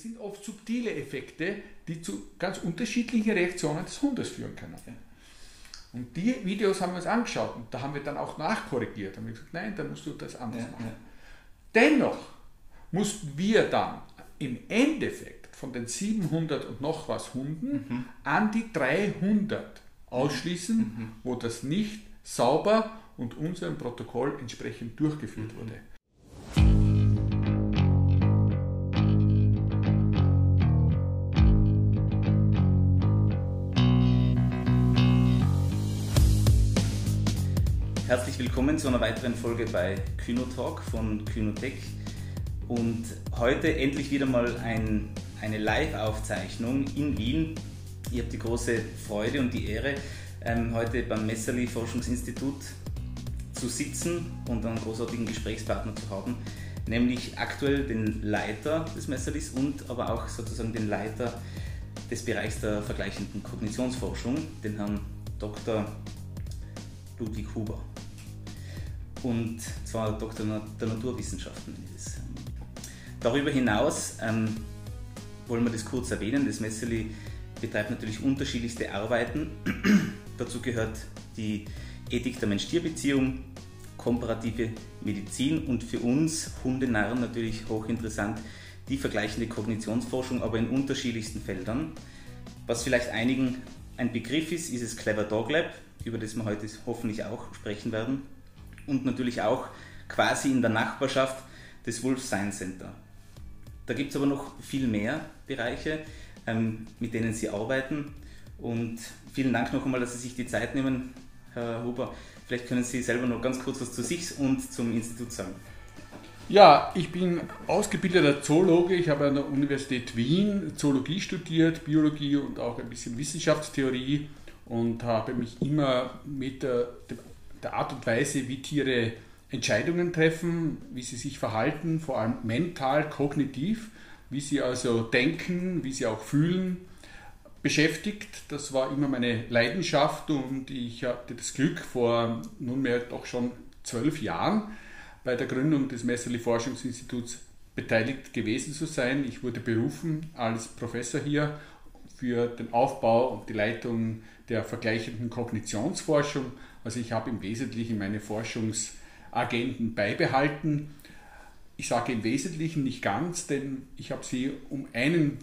sind oft subtile Effekte, die zu ganz unterschiedlichen Reaktionen des Hundes führen können. Und die Videos haben wir uns angeschaut und da haben wir dann auch nachkorrigiert. Haben wir gesagt, nein, dann musst du das anders ja, machen. Ja. Dennoch mussten wir dann im Endeffekt von den 700 und noch was Hunden mhm. an die 300 ausschließen, mhm. wo das nicht sauber und unserem Protokoll entsprechend durchgeführt mhm. wurde. Herzlich willkommen zu einer weiteren Folge bei Kynotalk von Kynotech. Und heute endlich wieder mal ein, eine Live-Aufzeichnung in Wien. Ich habe die große Freude und die Ehre, ähm, heute beim Messerli Forschungsinstitut zu sitzen und einen großartigen Gesprächspartner zu haben, nämlich aktuell den Leiter des Messerlis und aber auch sozusagen den Leiter des Bereichs der vergleichenden Kognitionsforschung, den Herrn Dr. Ludwig Huber. Und zwar Doktor der Naturwissenschaften. Darüber hinaus ähm, wollen wir das kurz erwähnen. Das Messeli betreibt natürlich unterschiedlichste Arbeiten. Dazu gehört die Ethik der Mensch-Tier-Beziehung, komparative Medizin und für uns Hundenarren natürlich hochinteressant die vergleichende Kognitionsforschung, aber in unterschiedlichsten Feldern. Was vielleicht einigen ein Begriff ist, ist es Clever Dog Lab, über das wir heute hoffentlich auch sprechen werden. Und natürlich auch quasi in der Nachbarschaft des Wolf Science Center. Da gibt es aber noch viel mehr Bereiche, ähm, mit denen Sie arbeiten. Und vielen Dank noch einmal, dass Sie sich die Zeit nehmen, Herr Huber. Vielleicht können Sie selber noch ganz kurz was zu sich und zum Institut sagen. Ja, ich bin ausgebildeter Zoologe. Ich habe an der Universität Wien Zoologie studiert, Biologie und auch ein bisschen Wissenschaftstheorie und habe mich immer mit der, der Art und Weise, wie Tiere Entscheidungen treffen, wie sie sich verhalten, vor allem mental, kognitiv, wie sie also denken, wie sie auch fühlen, beschäftigt. Das war immer meine Leidenschaft und ich hatte das Glück, vor nunmehr doch schon zwölf Jahren bei der Gründung des Messerli Forschungsinstituts beteiligt gewesen zu sein. Ich wurde berufen als Professor hier für den Aufbau und die Leitung der vergleichenden Kognitionsforschung. Also ich habe im Wesentlichen meine Forschungsagenten beibehalten. Ich sage im Wesentlichen nicht ganz, denn ich habe sie um einen,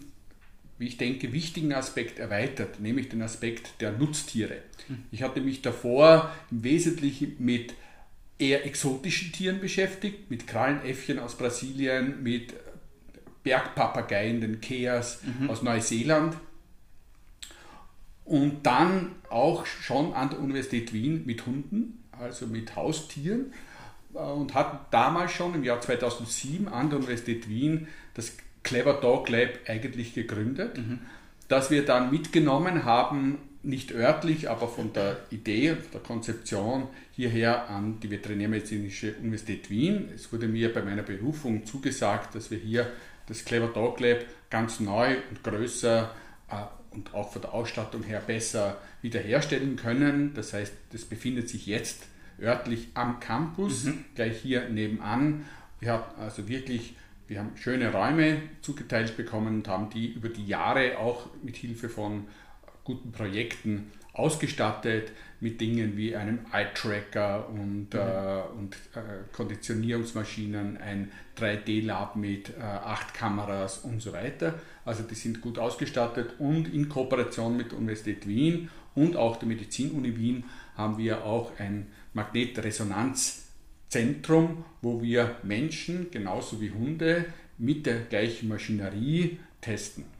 wie ich denke, wichtigen Aspekt erweitert, nämlich den Aspekt der Nutztiere. Hm. Ich hatte mich davor im Wesentlichen mit eher exotischen Tieren beschäftigt, mit Krallenäffchen aus Brasilien, mit Bergpapageien, den Keas mhm. aus Neuseeland und dann auch schon an der Universität Wien mit Hunden, also mit Haustieren äh, und hat damals schon im Jahr 2007 an der Universität Wien das Clever Dog Lab eigentlich gegründet, mhm. das wir dann mitgenommen haben, nicht örtlich, aber von der Idee der Konzeption hierher an die Veterinärmedizinische Universität Wien. Es wurde mir bei meiner Berufung zugesagt, dass wir hier das Clever Dog Lab ganz neu und größer äh, und auch von der Ausstattung her besser wiederherstellen können. Das heißt, das befindet sich jetzt örtlich am Campus, mhm. gleich hier nebenan. Wir haben also wirklich, wir haben schöne Räume zugeteilt bekommen und haben die über die Jahre auch mit Hilfe von guten Projekten ausgestattet mit Dingen wie einem Eye-Tracker und, mhm. äh, und äh, Konditionierungsmaschinen, ein 3D-Lab mit äh, acht Kameras und so weiter. Also die sind gut ausgestattet und in Kooperation mit der Universität Wien und auch der Medizinuni Wien haben wir auch ein Magnetresonanzzentrum, wo wir Menschen genauso wie Hunde mit der gleichen Maschinerie testen.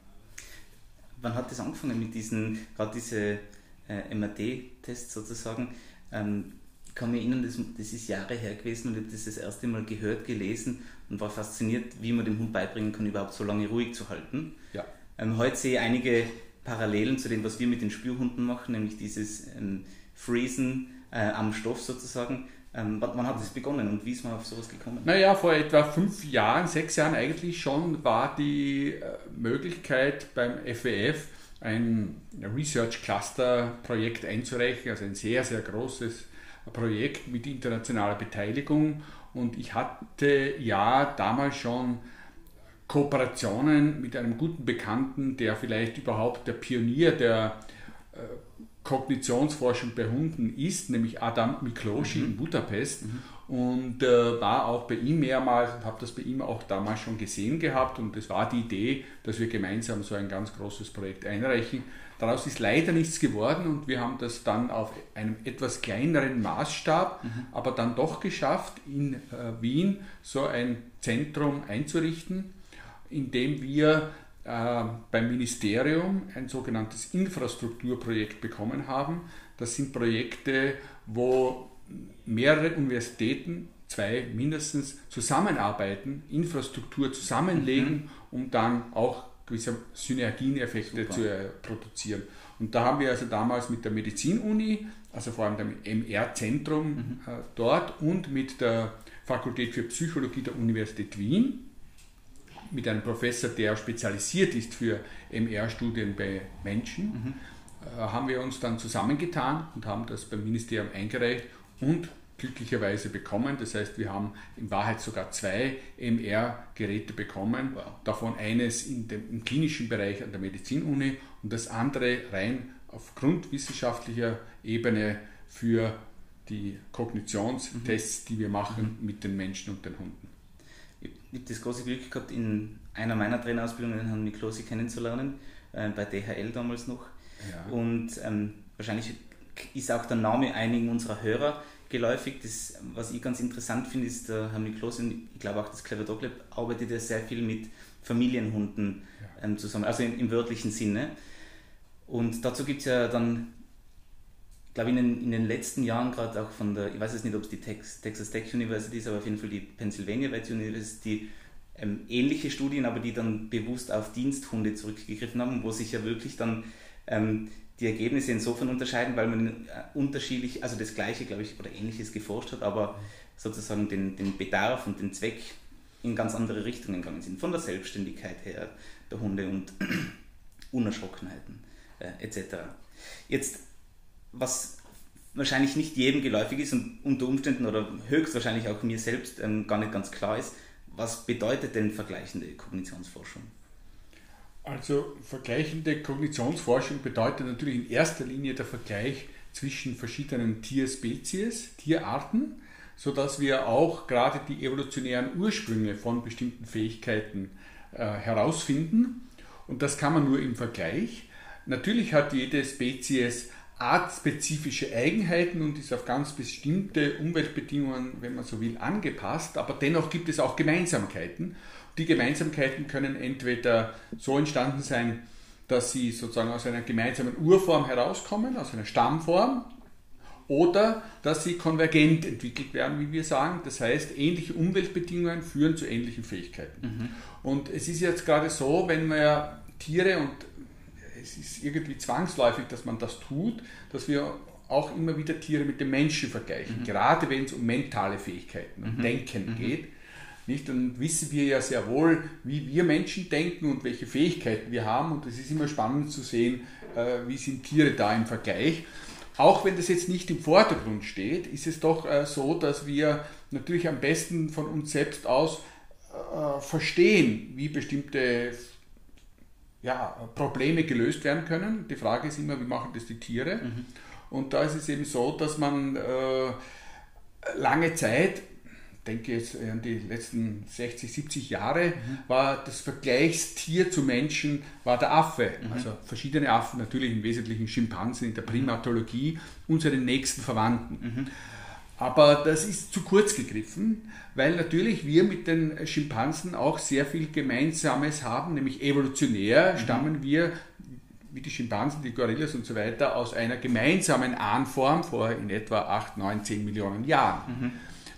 Wann hat das angefangen mit diesen, gerade diese äh, MRT-Tests sozusagen? Ähm, ich kann mich erinnern, das, das ist Jahre her gewesen und ich habe das das erste Mal gehört, gelesen und war fasziniert, wie man dem Hund beibringen kann, überhaupt so lange ruhig zu halten. Ja. Ähm, heute sehe ich einige Parallelen zu dem, was wir mit den Spürhunden machen, nämlich dieses ähm, Freezen äh, am Stoff sozusagen. Ähm, wann hat das begonnen und wie ist man auf sowas gekommen? Naja, vor etwa fünf Jahren, sechs Jahren eigentlich schon, war die äh, Möglichkeit beim FWF ein Research Cluster Projekt einzureichen, also ein sehr, sehr großes Projekt mit internationaler Beteiligung. Und ich hatte ja damals schon Kooperationen mit einem guten Bekannten, der vielleicht überhaupt der Pionier der äh, Kognitionsforschung bei Hunden ist, nämlich Adam Mikloshi mhm. in Budapest. Mhm. Und äh, war auch bei ihm mehrmals und habe das bei ihm auch damals schon gesehen gehabt. Und es war die Idee, dass wir gemeinsam so ein ganz großes Projekt einreichen. Daraus ist leider nichts geworden und wir haben das dann auf einem etwas kleineren Maßstab, mhm. aber dann doch geschafft, in äh, Wien so ein Zentrum einzurichten, in dem wir äh, beim Ministerium ein sogenanntes Infrastrukturprojekt bekommen haben. Das sind Projekte, wo mehrere Universitäten, zwei mindestens, zusammenarbeiten, Infrastruktur zusammenlegen, mhm. um dann auch gewisse Synergieneffekte Super. zu äh, produzieren. Und da haben wir also damals mit der Medizinuni, also vor allem dem MR-Zentrum mhm. äh, dort und mit der Fakultät für Psychologie der Universität Wien, mit einem Professor, der spezialisiert ist für MR-Studien bei Menschen, mhm. äh, haben wir uns dann zusammengetan und haben das beim Ministerium eingereicht und glücklicherweise bekommen. Das heißt, wir haben in Wahrheit sogar zwei MR-Geräte bekommen, wow. davon eines in dem, im klinischen Bereich an der Medizinuni und das andere rein auf grundwissenschaftlicher Ebene für die Kognitionstests, die wir machen mhm. mit den Menschen und den Hunden. Ich habe das große Glück gehabt, in einer meiner Trainerausbildungen Herrn Miklosi kennenzulernen, äh, bei DHL damals noch. Ja. Und ähm, wahrscheinlich ist auch der Name einigen unserer Hörer geläufig. Das, was ich ganz interessant finde, ist, der Herr Miklos und ich glaube auch das Clever Dog Lab arbeitet ja sehr viel mit Familienhunden ja. ähm, zusammen, also im, im, wörtlichen Sinne. Und dazu gibt es ja dann, glaube in den, in den letzten Jahren gerade auch von der, ich weiß jetzt nicht, ob es die Tex, Texas Tech University ist, aber auf jeden Fall die Pennsylvania West University, ähm, ähnliche Studien, aber die dann bewusst auf Diensthunde zurückgegriffen haben, wo sich ja wirklich dann ähm, die Ergebnisse insofern unterscheiden, weil man äh, unterschiedlich, also das Gleiche, glaube ich, oder Ähnliches geforscht hat, aber sozusagen den, den Bedarf und den Zweck in ganz andere Richtungen gegangen sind. Von der Selbstständigkeit her der Hunde und Unerschrockenheiten äh, etc. Jetzt, was wahrscheinlich nicht jedem geläufig ist und unter Umständen oder höchstwahrscheinlich auch mir selbst ähm, gar nicht ganz klar ist, was bedeutet denn vergleichende Kognitionsforschung? Also vergleichende Kognitionsforschung bedeutet natürlich in erster Linie der Vergleich zwischen verschiedenen Tierspezies, Tierarten, sodass wir auch gerade die evolutionären Ursprünge von bestimmten Fähigkeiten äh, herausfinden. Und das kann man nur im Vergleich. Natürlich hat jede Spezies artspezifische Eigenheiten und ist auf ganz bestimmte Umweltbedingungen, wenn man so will, angepasst, aber dennoch gibt es auch Gemeinsamkeiten. Die Gemeinsamkeiten können entweder so entstanden sein, dass sie sozusagen aus einer gemeinsamen Urform herauskommen, aus einer Stammform, oder dass sie konvergent entwickelt werden, wie wir sagen. Das heißt, ähnliche Umweltbedingungen führen zu ähnlichen Fähigkeiten. Mhm. Und es ist jetzt gerade so, wenn wir Tiere, und es ist irgendwie zwangsläufig, dass man das tut, dass wir auch immer wieder Tiere mit den Menschen vergleichen, mhm. gerade wenn es um mentale Fähigkeiten und mhm. Denken mhm. geht. Nicht? Dann wissen wir ja sehr wohl, wie wir Menschen denken und welche Fähigkeiten wir haben. Und es ist immer spannend zu sehen, äh, wie sind Tiere da im Vergleich. Auch wenn das jetzt nicht im Vordergrund steht, ist es doch äh, so, dass wir natürlich am besten von uns selbst aus äh, verstehen, wie bestimmte ja, Probleme gelöst werden können. Die Frage ist immer, wie machen das die Tiere? Mhm. Und da ist es eben so, dass man äh, lange Zeit denke jetzt an die letzten 60, 70 Jahre, mhm. war das Vergleichstier zu Menschen war der Affe. Mhm. Also verschiedene Affen, natürlich im Wesentlichen Schimpansen in der mhm. Primatologie, unsere nächsten Verwandten. Aber das ist zu kurz gegriffen, weil natürlich wir mit den Schimpansen auch sehr viel Gemeinsames haben, nämlich evolutionär mhm. stammen wir wie die Schimpansen, die Gorillas und so weiter aus einer gemeinsamen Ahnform vor in etwa 8, 9, 10 Millionen Jahren. Mhm.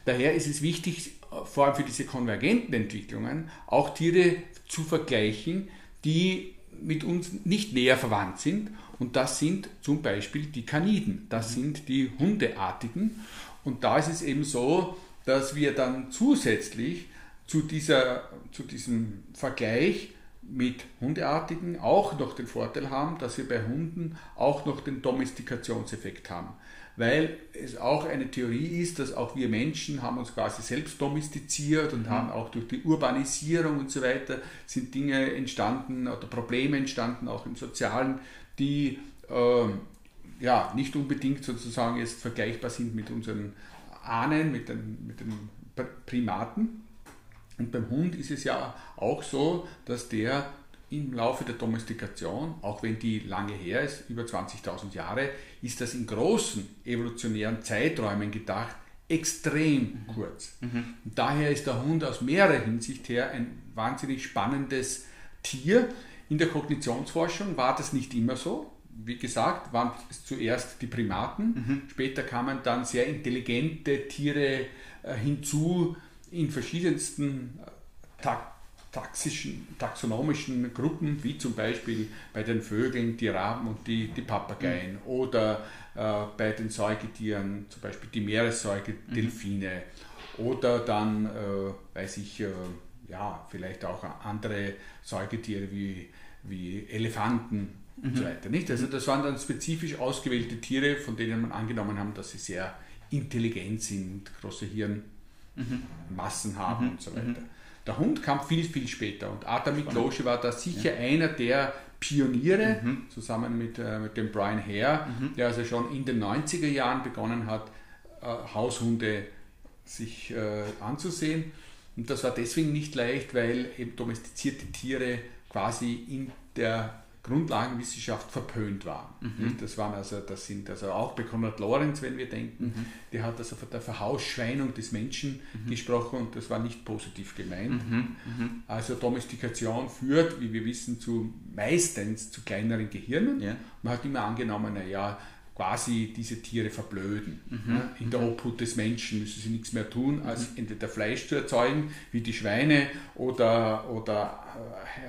Daher ist es wichtig, vor allem für diese konvergenten Entwicklungen, auch Tiere zu vergleichen, die mit uns nicht näher verwandt sind. Und das sind zum Beispiel die Kaniden, das mhm. sind die Hundeartigen. Und da ist es eben so, dass wir dann zusätzlich zu, dieser, zu diesem Vergleich mit Hundeartigen auch noch den Vorteil haben, dass wir bei Hunden auch noch den Domestikationseffekt haben. Weil es auch eine Theorie ist, dass auch wir Menschen haben uns quasi selbst domestiziert und mhm. haben auch durch die Urbanisierung und so weiter sind Dinge entstanden oder Probleme entstanden, auch im Sozialen, die äh, ja, nicht unbedingt sozusagen jetzt vergleichbar sind mit unseren Ahnen, mit den, mit den Primaten. Und beim Hund ist es ja auch so, dass der im Laufe der Domestikation, auch wenn die lange her ist, über 20.000 Jahre, ist das in großen evolutionären Zeiträumen gedacht extrem mhm. kurz. Mhm. Daher ist der Hund aus mehrerer Hinsicht her ein wahnsinnig spannendes Tier. In der Kognitionsforschung war das nicht immer so. Wie gesagt, waren es zuerst die Primaten, mhm. später kamen dann sehr intelligente Tiere äh, hinzu, in verschiedensten äh, taxischen, taxonomischen Gruppen, wie zum Beispiel bei den Vögeln die Raben und die, die Papageien mhm. oder äh, bei den Säugetieren, zum Beispiel die Meeressäuge, mhm. Delfine oder dann, äh, weiß ich, äh, ja, vielleicht auch andere Säugetiere wie, wie Elefanten mhm. und so weiter. Nicht? Also das waren dann spezifisch ausgewählte Tiere, von denen man angenommen haben, dass sie sehr intelligent sind, große Hirn mhm. Haben mhm. und so weiter. Mhm. Der Hund kam viel, viel später und Arthur Miklosche war da sicher ja. einer der Pioniere, mhm. zusammen mit, äh, mit dem Brian Hare, mhm. der also schon in den 90er Jahren begonnen hat, äh, Haushunde sich äh, anzusehen. Und das war deswegen nicht leicht, weil eben domestizierte Tiere quasi in der Grundlagenwissenschaft verpönt waren. Mhm. Das waren also, das sind also auch bei Konrad Lorenz, wenn wir denken, mhm. der hat also von der Verhausschweinung des Menschen mhm. gesprochen und das war nicht positiv gemeint. Mhm. Mhm. Also Domestikation führt, wie wir wissen, zu meistens zu kleineren Gehirnen. Ja. Man hat immer angenommen, naja, quasi diese Tiere verblöden. Mhm. In der Obhut des Menschen müssen sie nichts mehr tun, als entweder Fleisch zu erzeugen, wie die Schweine, oder, oder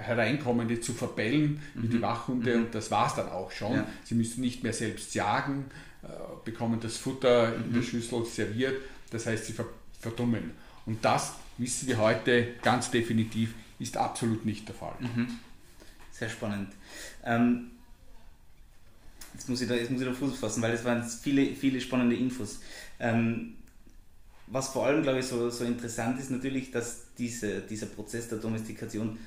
Hereinkommende zu verbellen, wie die mhm. Wachhunde, mhm. und das war es dann auch schon. Ja. Sie müssen nicht mehr selbst jagen, äh, bekommen das Futter in der mhm. Schüssel serviert, das heißt, sie verdummen. Und das wissen wir heute ganz definitiv, ist absolut nicht der Fall. Mhm. Sehr spannend. Ähm, Jetzt muss ich da, jetzt muss ich da Fuß fassen, weil es waren viele, viele spannende Infos. Ähm, was vor allem, glaube ich, so, so interessant ist natürlich, dass diese, dieser Prozess der Domestikation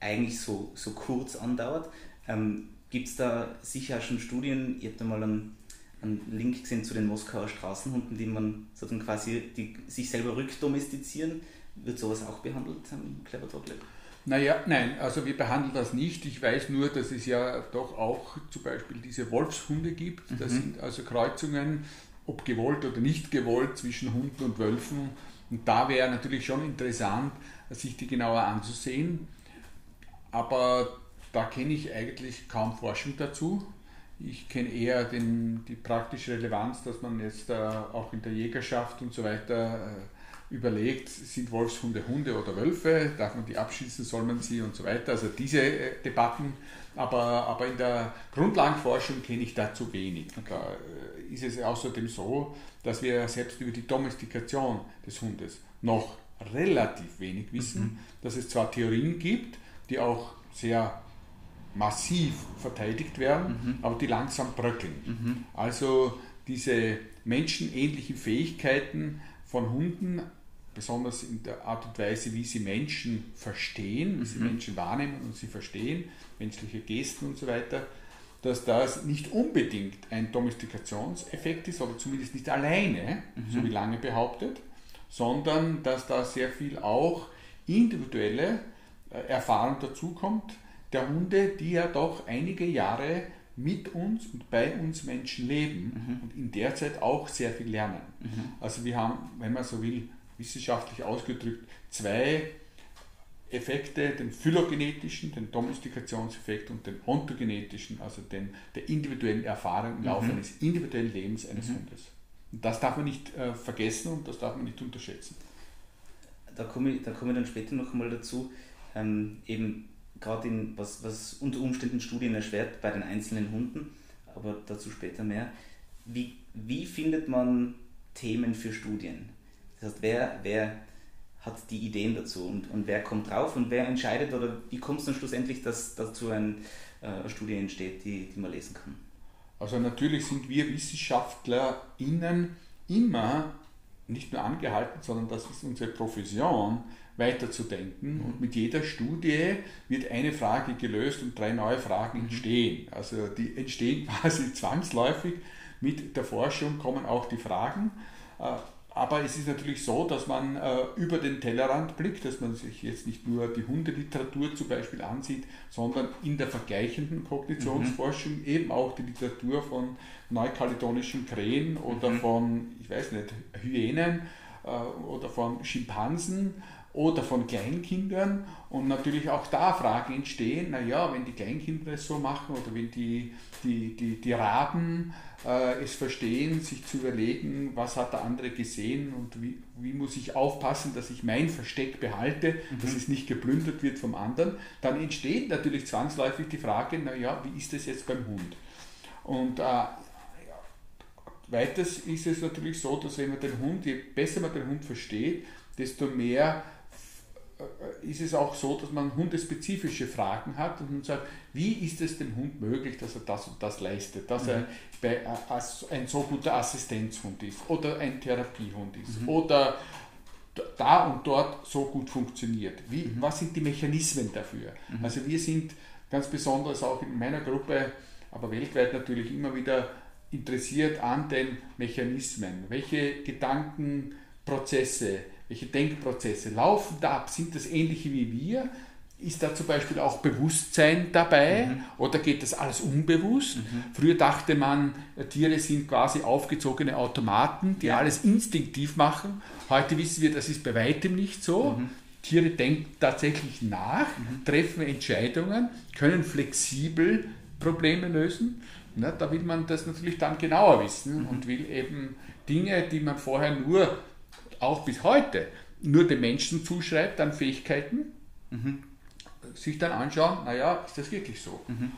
eigentlich so, so kurz andauert. Ähm, Gibt es da sicher schon Studien, ihr habt da mal einen, einen Link gesehen zu den Moskauer Straßenhunden, die man sozusagen quasi die sich selber rückdomestizieren. Wird sowas auch behandelt am Clever Talk Lab? Naja, nein, also wir behandeln das nicht. Ich weiß nur, dass es ja doch auch zum Beispiel diese Wolfshunde gibt. Das mhm. sind also Kreuzungen, ob gewollt oder nicht gewollt, zwischen Hunden und Wölfen. Und da wäre natürlich schon interessant, sich die genauer anzusehen. Aber da kenne ich eigentlich kaum Forschung dazu. Ich kenne eher den, die praktische Relevanz, dass man jetzt äh, auch in der Jägerschaft und so weiter äh, überlegt, sind Wolfshunde Hunde oder Wölfe, darf man die abschießen, soll man sie und so weiter. Also diese äh, Debatten, aber, aber in der Grundlagenforschung kenne ich dazu wenig. Okay. Da äh, ist es außerdem so, dass wir selbst über die Domestikation des Hundes noch relativ wenig wissen, mhm. dass es zwar Theorien gibt, die auch sehr massiv verteidigt werden, mhm. aber die langsam bröckeln. Mhm. Also diese menschenähnlichen Fähigkeiten von Hunden besonders in der Art und Weise, wie sie Menschen verstehen, wie sie mhm. Menschen wahrnehmen und sie verstehen, menschliche Gesten und so weiter, dass das nicht unbedingt ein Domestikationseffekt ist, oder zumindest nicht alleine, mhm. so wie lange behauptet, sondern dass da sehr viel auch individuelle Erfahrung dazukommt, der Hunde, die ja doch einige Jahre mit uns und bei uns Menschen leben mhm. und in der Zeit auch sehr viel lernen. Mhm. Also wir haben, wenn man so will, wissenschaftlich ausgedrückt zwei Effekte, den phylogenetischen, den Domestikationseffekt und den ontogenetischen, also den, der individuellen Erfahrung im Laufe mhm. eines individuellen Lebens eines mhm. Hundes. Und das darf man nicht äh, vergessen und das darf man nicht unterschätzen. Da komme ich, da komme ich dann später noch einmal dazu, ähm, eben gerade in was, was unter Umständen Studien erschwert bei den einzelnen Hunden, aber dazu später mehr. Wie, wie findet man Themen für Studien? Das heißt, wer, wer hat die Ideen dazu und, und wer kommt drauf und wer entscheidet oder wie kommt es dann schlussendlich, dass dazu ein, äh, eine Studie entsteht, die, die man lesen kann? Also natürlich sind wir WissenschaftlerInnen immer nicht nur angehalten, sondern das ist unsere Profession, weiterzudenken. Und mit jeder Studie wird eine Frage gelöst und drei neue Fragen mhm. entstehen. Also die entstehen quasi zwangsläufig. Mit der Forschung kommen auch die Fragen. Äh, aber es ist natürlich so, dass man äh, über den Tellerrand blickt, dass man sich jetzt nicht nur die Hundeliteratur zum Beispiel ansieht, sondern in der vergleichenden Kognitionsforschung mhm. eben auch die Literatur von neukaledonischen Krähen oder mhm. von, ich weiß nicht, Hyänen äh, oder von Schimpansen oder von Kleinkindern und natürlich auch da Fragen entstehen, naja, wenn die Kleinkinder es so machen oder wenn die, die, die, die Raben äh, es verstehen, sich zu überlegen, was hat der andere gesehen und wie, wie muss ich aufpassen, dass ich mein Versteck behalte, mhm. dass es nicht geplündert wird vom anderen, dann entsteht natürlich zwangsläufig die Frage, naja, wie ist das jetzt beim Hund? Und äh, weiters ist es natürlich so, dass wenn man den Hund, je besser man den Hund versteht, desto mehr ist es auch so, dass man hundespezifische Fragen hat und man sagt, wie ist es dem Hund möglich, dass er das und das leistet, dass mhm. er äh, ein so guter Assistenzhund ist oder ein Therapiehund ist mhm. oder da und dort so gut funktioniert. Wie, mhm. Was sind die Mechanismen dafür? Mhm. Also wir sind ganz besonders auch in meiner Gruppe, aber weltweit natürlich immer wieder interessiert an den Mechanismen. Welche Gedankenprozesse, welche Denkprozesse laufen da ab? Sind das ähnliche wie wir? Ist da zum Beispiel auch Bewusstsein dabei mhm. oder geht das alles unbewusst? Mhm. Früher dachte man, Tiere sind quasi aufgezogene Automaten, die ja. alles instinktiv machen. Heute wissen wir, das ist bei weitem nicht so. Mhm. Tiere denken tatsächlich nach, mhm. treffen Entscheidungen, können flexibel Probleme lösen. Na, da will man das natürlich dann genauer wissen mhm. und will eben Dinge, die man vorher nur auch bis heute nur den Menschen zuschreibt an Fähigkeiten, mhm. sich dann anschauen, naja, ist das wirklich so? Mhm.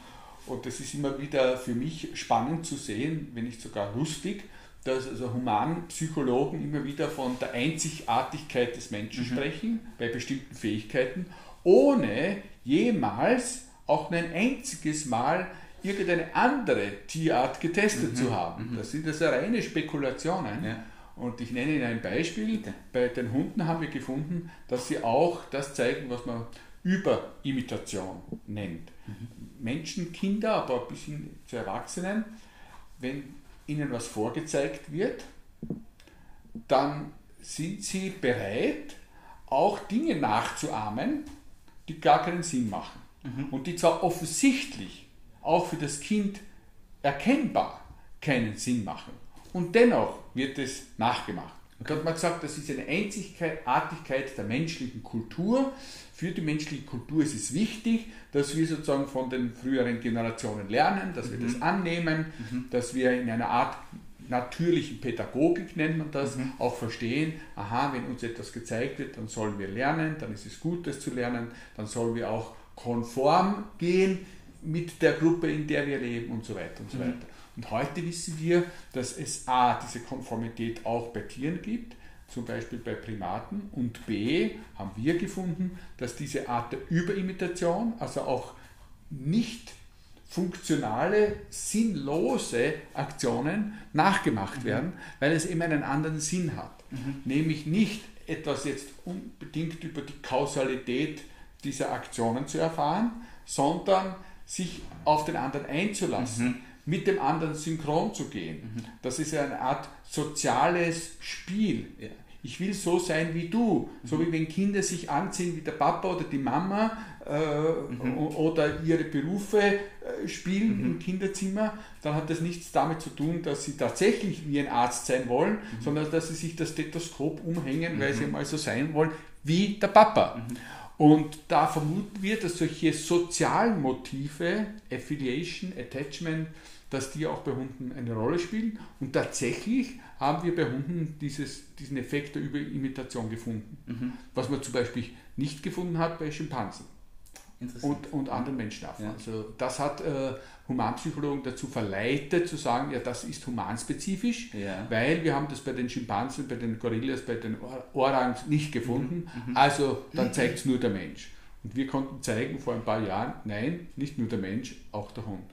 Und das ist immer wieder für mich spannend zu sehen, wenn nicht sogar lustig, dass also Humanpsychologen immer wieder von der Einzigartigkeit des Menschen mhm. sprechen, bei bestimmten Fähigkeiten, ohne jemals auch nur ein einziges Mal irgendeine andere Tierart getestet mhm. zu haben. Mhm. Das sind also reine Spekulationen. Ja. Und ich nenne Ihnen ein Beispiel. Bei den Hunden haben wir gefunden, dass sie auch das zeigen, was man Überimitation nennt. Mhm. Menschen, Kinder, aber ein bisschen zu Erwachsenen, wenn ihnen was vorgezeigt wird, dann sind sie bereit, auch Dinge nachzuahmen, die gar keinen Sinn machen. Mhm. Und die zwar offensichtlich auch für das Kind erkennbar keinen Sinn machen. Und dennoch wird es nachgemacht. Und da hat man gesagt, das ist eine Einzigartigkeit der menschlichen Kultur. Für die menschliche Kultur ist es wichtig, dass wir sozusagen von den früheren Generationen lernen, dass wir mhm. das annehmen, mhm. dass wir in einer Art natürlichen Pädagogik nennt man das, mhm. auch verstehen, aha, wenn uns etwas gezeigt wird, dann sollen wir lernen, dann ist es gut, das zu lernen, dann sollen wir auch konform gehen mit der Gruppe, in der wir leben und so weiter und so mhm. weiter. Und heute wissen wir, dass es A, diese Konformität auch bei Tieren gibt, zum Beispiel bei Primaten, und B, haben wir gefunden, dass diese Art der Überimitation, also auch nicht funktionale, sinnlose Aktionen nachgemacht mhm. werden, weil es eben einen anderen Sinn hat. Mhm. Nämlich nicht etwas jetzt unbedingt über die Kausalität dieser Aktionen zu erfahren, sondern sich auf den anderen einzulassen. Mhm mit dem anderen synchron zu gehen. Mhm. Das ist ja eine Art soziales Spiel. Ich will so sein wie du. So mhm. wie wenn Kinder sich anziehen wie der Papa oder die Mama äh, mhm. oder ihre Berufe äh, spielen mhm. im Kinderzimmer, dann hat das nichts damit zu tun, dass sie tatsächlich wie ein Arzt sein wollen, mhm. sondern dass sie sich das Stethoskop umhängen, weil sie mhm. mal so sein wollen wie der Papa. Und da vermuten wir, dass solche sozialen Motive, Affiliation, Attachment, dass die auch bei Hunden eine Rolle spielen. Und tatsächlich haben wir bei Hunden dieses, diesen Effekt der Überimitation gefunden. Mhm. Was man zum Beispiel nicht gefunden hat bei Schimpansen. und, und anderen Menschenaffen. Ja. Also das hat äh, Humanpsychologen dazu verleitet, zu sagen, ja, das ist humanspezifisch, ja. weil wir haben das bei den Schimpansen, bei den Gorillas, bei den Orangs nicht gefunden. Mhm. mhm. Also dann zeigt es nur der Mensch. Und wir konnten zeigen vor ein paar Jahren, nein, nicht nur der Mensch, auch der Hund.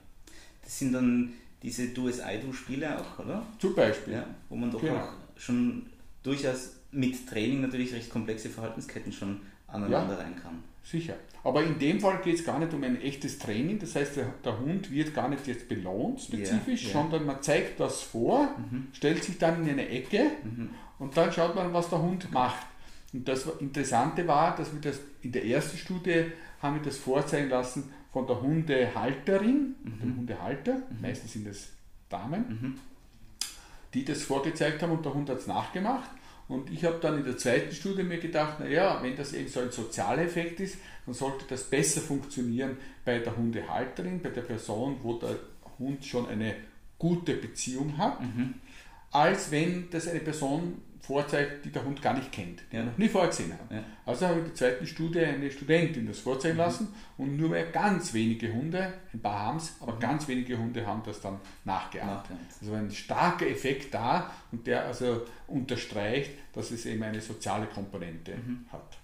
Das sind dann diese Du es I, Du Spiele auch, oder? Zum Beispiel. Ja, wo man doch genau. auch schon durchaus mit Training natürlich recht komplexe Verhaltensketten schon aneinander ja, rein kann. Sicher. Aber in dem Fall geht es gar nicht um ein echtes Training, das heißt, der, der Hund wird gar nicht jetzt belohnt spezifisch, yeah, yeah. sondern man zeigt das vor, mhm. stellt sich dann in eine Ecke mhm. und dann schaut man, was der Hund macht. Und das Interessante war, dass wir das in der ersten Studie haben wir das vorzeigen lassen von der Hundehalterin, mhm. dem Hundehalter, mhm. meistens sind es Damen, mhm. die das vorgezeigt haben und der Hund hat es nachgemacht. Und ich habe dann in der zweiten Studie mir gedacht, naja, wenn das eben so ein sozialer Effekt ist, dann sollte das besser funktionieren bei der Hundehalterin, bei der Person, wo der Hund schon eine gute Beziehung hat, mhm. als wenn das eine Person vorzeigt, die der Hund gar nicht kennt, die er noch nie vorher gesehen hat. Ja. Also habe ich in der zweiten Studie eine Studentin das vorzeigen mhm. lassen und nur mehr ganz wenige Hunde, ein paar haben es, aber mhm. ganz wenige Hunde haben das dann nachgeahmt. Also ein starker Effekt da und der also unterstreicht, dass es eben eine soziale Komponente mhm. hat.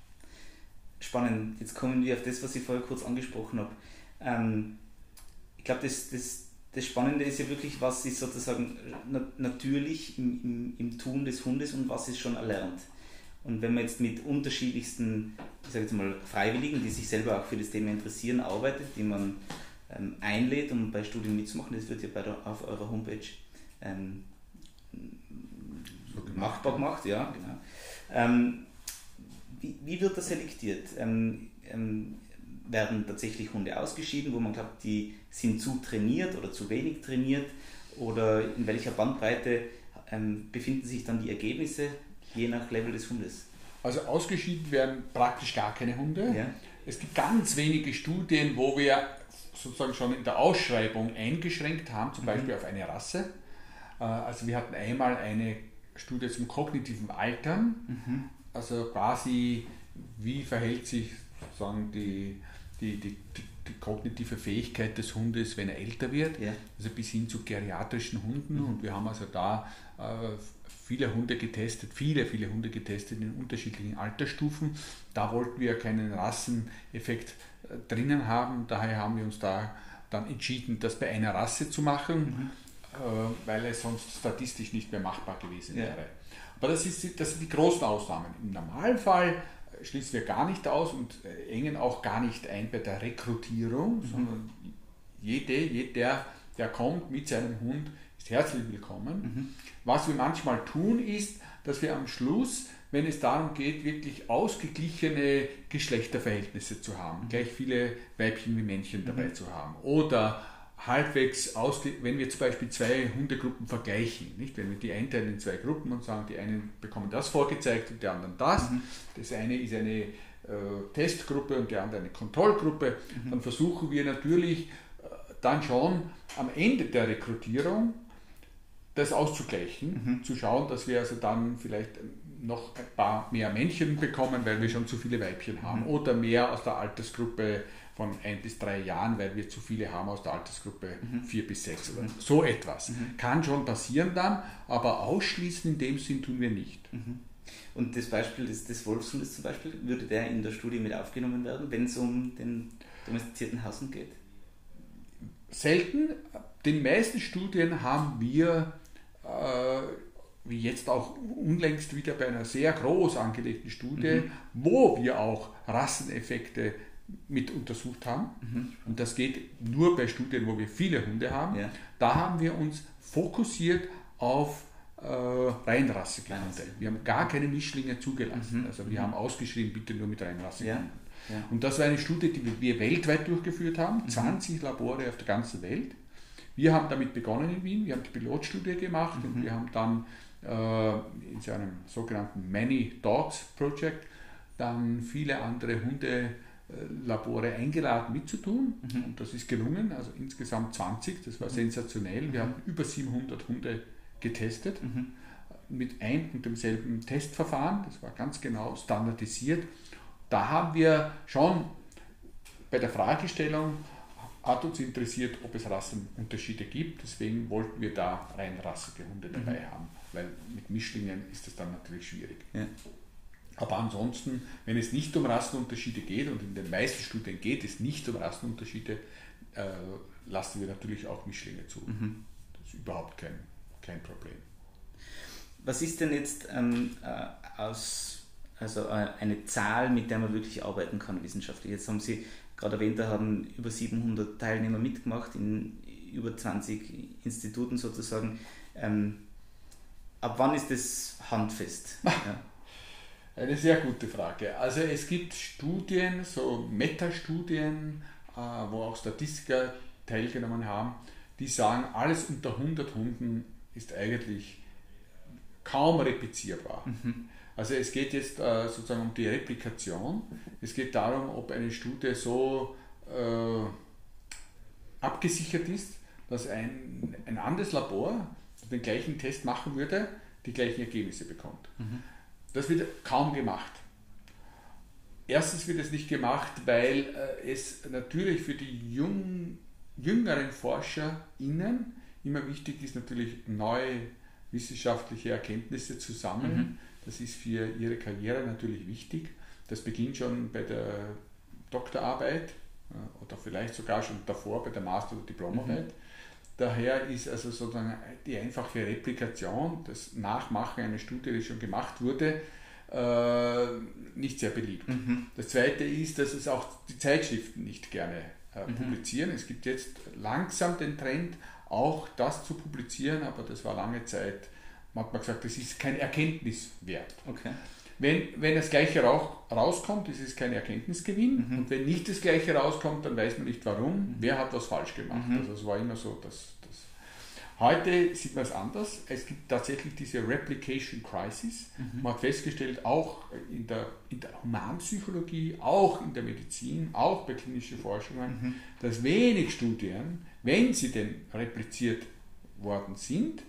Spannend. Jetzt kommen wir auf das, was ich vorher kurz angesprochen habe. Ähm, ich glaube, das, das das Spannende ist ja wirklich, was ist sozusagen natürlich im, im, im, Tun des Hundes und was ist schon erlernt. Und wenn man jetzt mit unterschiedlichsten, ich sage jetzt mal, Freiwilligen, die sich selber auch für das Thema interessieren, arbeitet, die man ähm, einlädt, um bei Studien mitzumachen, das wird ja bei der, auf eurer Homepage ähm, so machbar gemacht, ja, genau. Ähm, wie, wie, wird das selektiert? Werden tatsächlich Hunde ausgeschieden, wo man glaubt, die sind zu trainiert oder zu wenig trainiert oder in welcher Bandbreite ähm, befinden sich dann die Ergebnisse je nach Level des Hundes? Also ausgeschieden werden praktisch gar keine Hunde. Ja. Es gibt ganz wenige Studien, wo wir sozusagen schon in der Ausschreibung eingeschränkt haben, zum mhm. Beispiel auf eine Rasse. Äh, also wir hatten einmal eine Studie zum kognitiven Altern, mhm. also quasi wie verhält sich sozusagen die die, die, die, kognitive Fähigkeit des Hundes, wenn er älter wird, ja. also bis hin zu geriatrischen Hunden. Mhm. Und wir haben also da äh, viele Hunde getestet, viele, viele Hunde getestet in unterschiedlichen Altersstufen. Da wollten wir keinen Rasseneffekt äh, drinnen haben, daher haben wir uns da dann entschieden, das bei einer Rasse zu machen, mhm. äh, weil es sonst statistisch nicht mehr machbar gewesen wäre. Ja. Aber das, ist, das sind die großen Ausnahmen. Im Normalfall schließen wir gar nicht aus und äh, engen auch gar nicht ein bei der Rekrutierung, mhm. sondern jede, jeder, der kommt mit seinem Hund, ist herzlich willkommen. Mhm. Was wir manchmal tun, ist, dass wir am Schluss, wenn es darum geht, wirklich ausgeglichene Geschlechterverhältnisse zu haben, mhm. gleich viele Weibchen wie Männchen dabei mhm. zu haben. Oder halbwegs ausge wenn wir zum Beispiel zwei Hundegruppen vergleichen, nicht? wenn wir die einteilen in zwei Gruppen und sagen, die einen bekommen das vorgezeigt und die anderen das, mhm. das eine ist eine äh, Testgruppe und die andere eine Kontrollgruppe, mhm. dann versuchen wir natürlich äh, dann schon am Ende der Rekrutierung das auszugleichen, mhm. zu schauen, dass wir also dann vielleicht noch ein paar mehr Männchen bekommen, weil wir schon zu viele Weibchen haben, mhm. oder mehr aus der Altersgruppe von ein bis drei Jahren, weil wir zu viele haben aus der Altersgruppe mhm. vier bis sechs oder mhm. so etwas. Mhm. Kann schon passieren dann, aber ausschließen in dem Sinn tun wir nicht. Mhm. Und das Beispiel des, des Wolfshundes zum Beispiel, würde der in der Studie mit aufgenommen werden, wenn es um den domestizierten Haushund geht? Selten. Den meisten Studien haben wir, äh, wie jetzt auch unlängst wieder bei einer sehr groß angelegten Studie, mhm. wo wir auch Rasseneffekte mit untersucht haben. Mhm. Und das geht nur bei Studien, wo wir viele Hunde haben. Ja. Da haben wir uns fokussiert auf äh, reinrassige Hunde. Wir haben gar keine Mischlinge zugelassen. Mhm. Also wir mhm. haben ausgeschrieben, bitte nur mit reinrassigen. Hunden. Ja. Und das war eine Studie, die wir weltweit durchgeführt haben, 20 mhm. Labore auf der ganzen Welt. Wir haben damit begonnen in Wien, wir haben die Pilotstudie gemacht und mhm. wir haben dann äh, in so einem sogenannten Many Dogs Project dann viele andere Hunde Labore eingeladen mitzutun mhm. und das ist gelungen, also insgesamt 20, das war mhm. sensationell. Wir mhm. haben über 700 Hunde getestet mhm. mit ein und demselben Testverfahren, das war ganz genau standardisiert. Da haben wir schon bei der Fragestellung hat uns interessiert, ob es Rassenunterschiede gibt. Deswegen wollten wir da rein rassige Hunde dabei mhm. haben, weil mit Mischlingen ist das dann natürlich schwierig. Ja. Aber ansonsten, wenn es nicht um Rassenunterschiede geht, und in den meisten Studien geht es nicht um Rassenunterschiede, äh, lassen wir natürlich auch Mischlinge zu. Mhm. Das ist überhaupt kein, kein Problem. Was ist denn jetzt ähm, äh, aus, also äh, eine Zahl, mit der man wirklich arbeiten kann wissenschaftlich? Jetzt haben Sie gerade erwähnt, da haben über 700 Teilnehmer mitgemacht in über 20 Instituten sozusagen. Ähm, ab wann ist das handfest? Ja. Eine sehr gute Frage. Also es gibt Studien, so Metastudien, äh, wo auch Statistiker teilgenommen haben, die sagen, alles unter 100 Hunden ist eigentlich kaum replizierbar. Mhm. Also es geht jetzt äh, sozusagen um die Replikation. Es geht darum, ob eine Studie so äh, abgesichert ist, dass ein, ein anderes Labor den gleichen Test machen würde, die gleichen Ergebnisse bekommt. Mhm. Das wird kaum gemacht. Erstens wird es nicht gemacht, weil äh, es natürlich für die jung, jüngeren ForscherInnen immer wichtig ist, natürlich neue wissenschaftliche Erkenntnisse zu sammeln. Mhm. Das ist für ihre Karriere natürlich wichtig. Das beginnt schon bei der Doktorarbeit äh, oder vielleicht sogar schon davor bei der Master- oder Diplomarbeit. Mhm. Daher ist also sozusagen die einfache Replikation, das Nachmachen einer Studie, die schon gemacht wurde, äh, nicht sehr beliebt. Mhm. Das zweite ist, dass es auch die Zeitschriften nicht gerne äh, mhm. publizieren. Es gibt jetzt langsam den Trend, auch das zu publizieren, aber das war lange Zeit, man hat man gesagt, das ist kein Erkenntniswert. Okay. Wenn, wenn das Gleiche rauskommt, ist es kein Erkenntnisgewinn. Mhm. Und wenn nicht das Gleiche rauskommt, dann weiß man nicht warum. Mhm. Wer hat was falsch gemacht? Mhm. Also es war immer so, dass Heute sieht man es anders. Es gibt tatsächlich diese Replication Crisis. Mhm. Man hat festgestellt, auch in der, in der Humanpsychologie, auch in der Medizin, auch bei klinischen Forschungen, mhm. dass wenig Studien, wenn sie denn repliziert worden sind,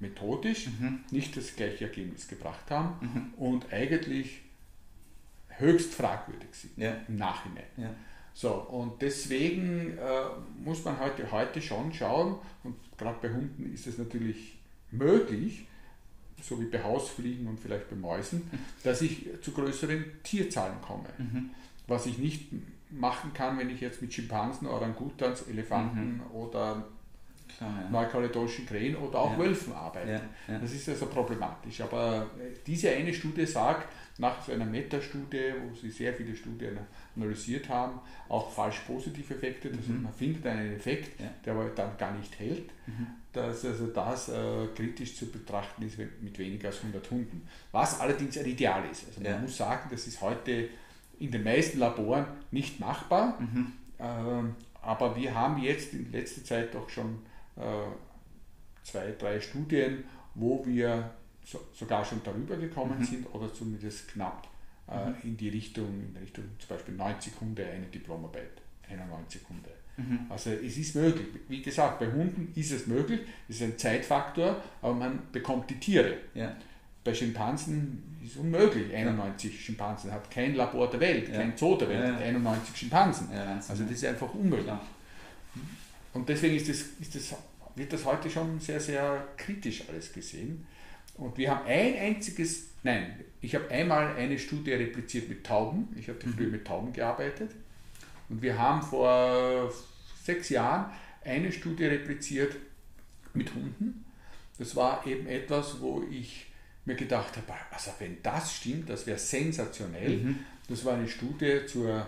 methodisch mhm. nicht das gleiche Ergebnis gebracht haben mhm. und eigentlich höchst fragwürdig sind ja. im Nachhinein. Ja. So, und deswegen äh, muss man heute, heute schon schauen, und gerade bei Hunden ist es natürlich möglich, so wie bei Hausfliegen und vielleicht bei Mäusen, mhm. dass ich zu größeren Tierzahlen komme. Mhm. Was ich nicht machen kann, wenn ich jetzt mit Schimpansen, Orangutans, Elefanten mhm. oder Klar, ja. neukaledonischen Krähen oder auch ja. Wölfen arbeite. Ja. Das ist also problematisch. Aber diese eine Studie sagt, nach so einer Metastudie, wo sie sehr viele Studien analysiert haben, auch falsch positive Effekte. Das mhm. Man findet einen Effekt, der aber dann gar nicht hält, mhm. dass also das äh, kritisch zu betrachten ist mit weniger als 100 Hunden. Was allerdings ein Ideal ist. Also man muss sagen, das ist heute in den meisten Laboren nicht machbar. Mhm. Äh, aber wir haben jetzt in letzter Zeit doch schon äh, zwei, drei Studien, wo wir so, sogar schon darüber gekommen mhm. sind oder zumindest knapp äh, mhm. in die Richtung, in Richtung zum Beispiel 90 Hunde, eine Diplomarbeit, 91 Hunde. Mhm. Also es ist möglich. Wie gesagt, bei Hunden ist es möglich, es ist ein Zeitfaktor, aber man bekommt die Tiere. Ja. Bei Schimpansen ist es unmöglich. 91 ja. Schimpansen hat kein Labor der Welt, ja. kein Zoo der Welt, hat 91 Schimpansen. also das ist einfach unmöglich. Und deswegen ist das, ist das, wird das heute schon sehr, sehr kritisch alles gesehen. Und wir haben ein einziges, nein, ich habe einmal eine Studie repliziert mit Tauben. Ich hatte mhm. früher mit Tauben gearbeitet. Und wir haben vor sechs Jahren eine Studie repliziert mit Hunden. Das war eben etwas, wo ich mir gedacht habe, also wenn das stimmt, das wäre sensationell. Mhm. Das war eine Studie zur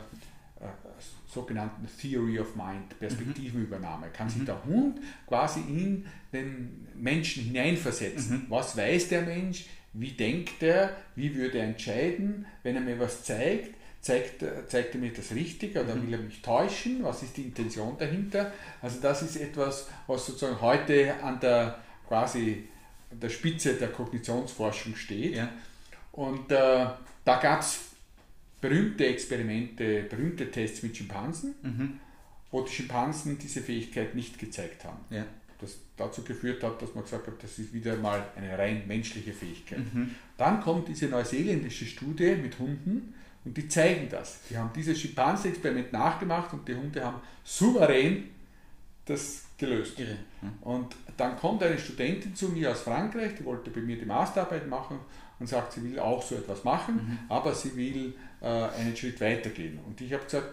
sogenannten Theory of Mind, Perspektivenübernahme. Kann sich mhm. der Hund quasi in den Menschen hineinversetzen. Mhm. Was weiß der Mensch? Wie denkt er? Wie würde er entscheiden, wenn er mir was zeigt? Zeigt, zeigt er mir das Richtige oder mhm. will er mich täuschen? Was ist die Intention dahinter? Also das ist etwas, was sozusagen heute an der quasi an der Spitze der Kognitionsforschung steht. Ja. Und äh, da gab es berühmte Experimente, berühmte Tests mit Schimpansen, mhm. wo die Schimpansen diese Fähigkeit nicht gezeigt haben. Ja. Das dazu geführt hat, dass man gesagt hat, das ist wieder mal eine rein menschliche Fähigkeit. Mhm. Dann kommt diese neuseeländische Studie mit Hunden, Und die zeigen das. Die haben dieses Schimpansen-Experiment nachgemacht und die Hunde haben souverän das gelöst. Irre. Und dann kommt eine Studentin zu mir aus Frankreich, die wollte bei mir die Masterarbeit machen und sagt, sie will auch so etwas machen, mhm. aber sie will äh, einen Schritt weitergehen. Und ich habe gesagt,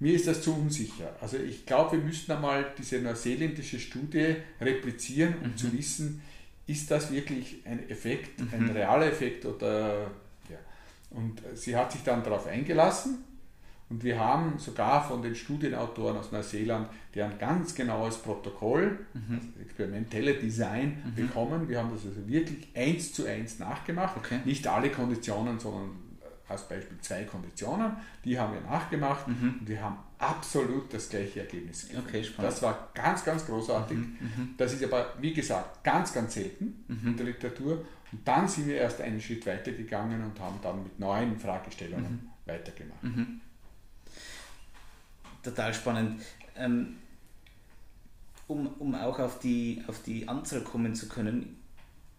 mir ist das zu unsicher. Also ich glaube, wir müssten einmal diese neuseeländische Studie replizieren, um mhm. zu wissen, ist das wirklich ein Effekt, mhm. ein realer Effekt oder ja. Und sie hat sich dann darauf eingelassen und wir haben sogar von den Studienautoren aus Neuseeland deren ganz genaues Protokoll, mhm. also experimentelle Design mhm. bekommen. Wir haben das also wirklich eins zu eins nachgemacht. Okay. Nicht alle Konditionen, sondern als Beispiel zwei Konditionen, die haben wir nachgemacht mhm. und wir haben absolut das gleiche Ergebnis Okay, das war ganz, ganz großartig. Mhm. mhm. Das ist aber, wie gesagt, ganz, ganz selten mhm. in der Literatur. Und dann sind wir erst einen Schritt weiter gegangen und haben dann mit neuen Fragestellungen mhm. weitergemacht. Mhm. Total spannend. Ähm, um, um auch auf die, auf die Anzahl kommen zu können,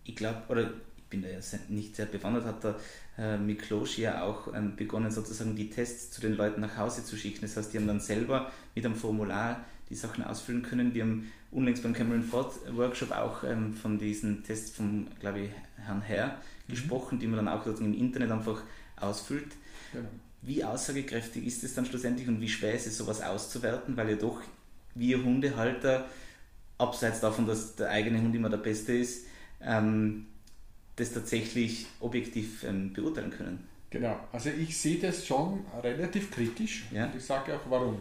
ich glaube, oder bin da ja nicht sehr bewandert, hat der äh, Miklosch ja auch ähm, begonnen, sozusagen die Tests zu den Leuten nach Hause zu schicken. Das heißt, die haben dann selber mit einem Formular die Sachen ausfüllen können. Wir haben unlängst beim Cameron Ford Workshop auch ähm, von diesen Tests vom, glaube ich, Herrn Herr mhm. gesprochen, die man dann auch im Internet einfach ausfüllt. Genau. Wie aussagekräftig ist es dann schlussendlich und wie schwer ist es, sowas auszuwerten, weil ja doch wir Hundehalter, abseits davon, dass der eigene Hund immer der Beste ist, ähm, das tatsächlich objektiv ähm, beurteilen können. Genau, also ich sehe das schon relativ kritisch ja. und ich sage auch warum.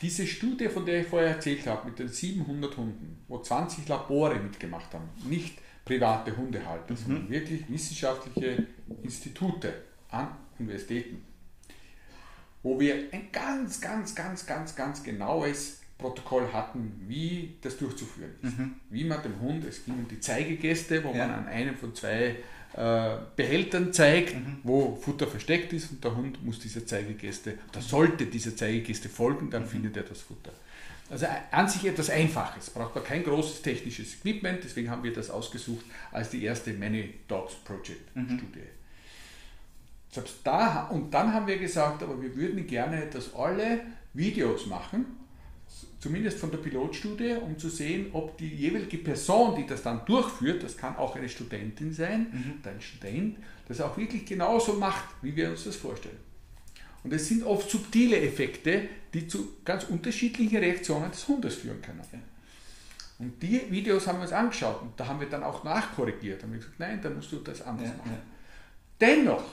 Diese Studie, von der ich vorher erzählt habe, mit den 700 Hunden, wo 20 Labore mitgemacht haben, nicht private Hundehalter, mhm. sondern wirklich wissenschaftliche Institute an Universitäten, wo wir ein ganz, ganz, ganz, ganz, ganz genaues Protokoll hatten, wie das durchzuführen ist. Mhm. Wie man dem Hund, es ging um die Zeigegäste, wo ja. man an einem von zwei äh, Behältern zeigt, mhm. wo Futter versteckt ist und der Hund muss dieser Zeigegäste, oder sollte dieser Zeigegäste folgen, dann mhm. findet er das Futter. Also an sich etwas Einfaches, braucht man kein großes technisches Equipment, deswegen haben wir das ausgesucht als die erste Many Dogs Project mhm. Studie. Selbst da, und dann haben wir gesagt, aber wir würden gerne, dass alle Videos machen, zumindest von der Pilotstudie, um zu sehen, ob die jeweilige Person, die das dann durchführt, das kann auch eine Studentin sein mhm. ein Student, das auch wirklich genauso macht, wie wir uns das vorstellen. Und es sind oft subtile Effekte, die zu ganz unterschiedlichen Reaktionen des Hundes führen können. Und die Videos haben wir uns angeschaut und da haben wir dann auch nachkorrigiert. Haben wir gesagt, nein, da musst du das anders ja, machen. Ja. Dennoch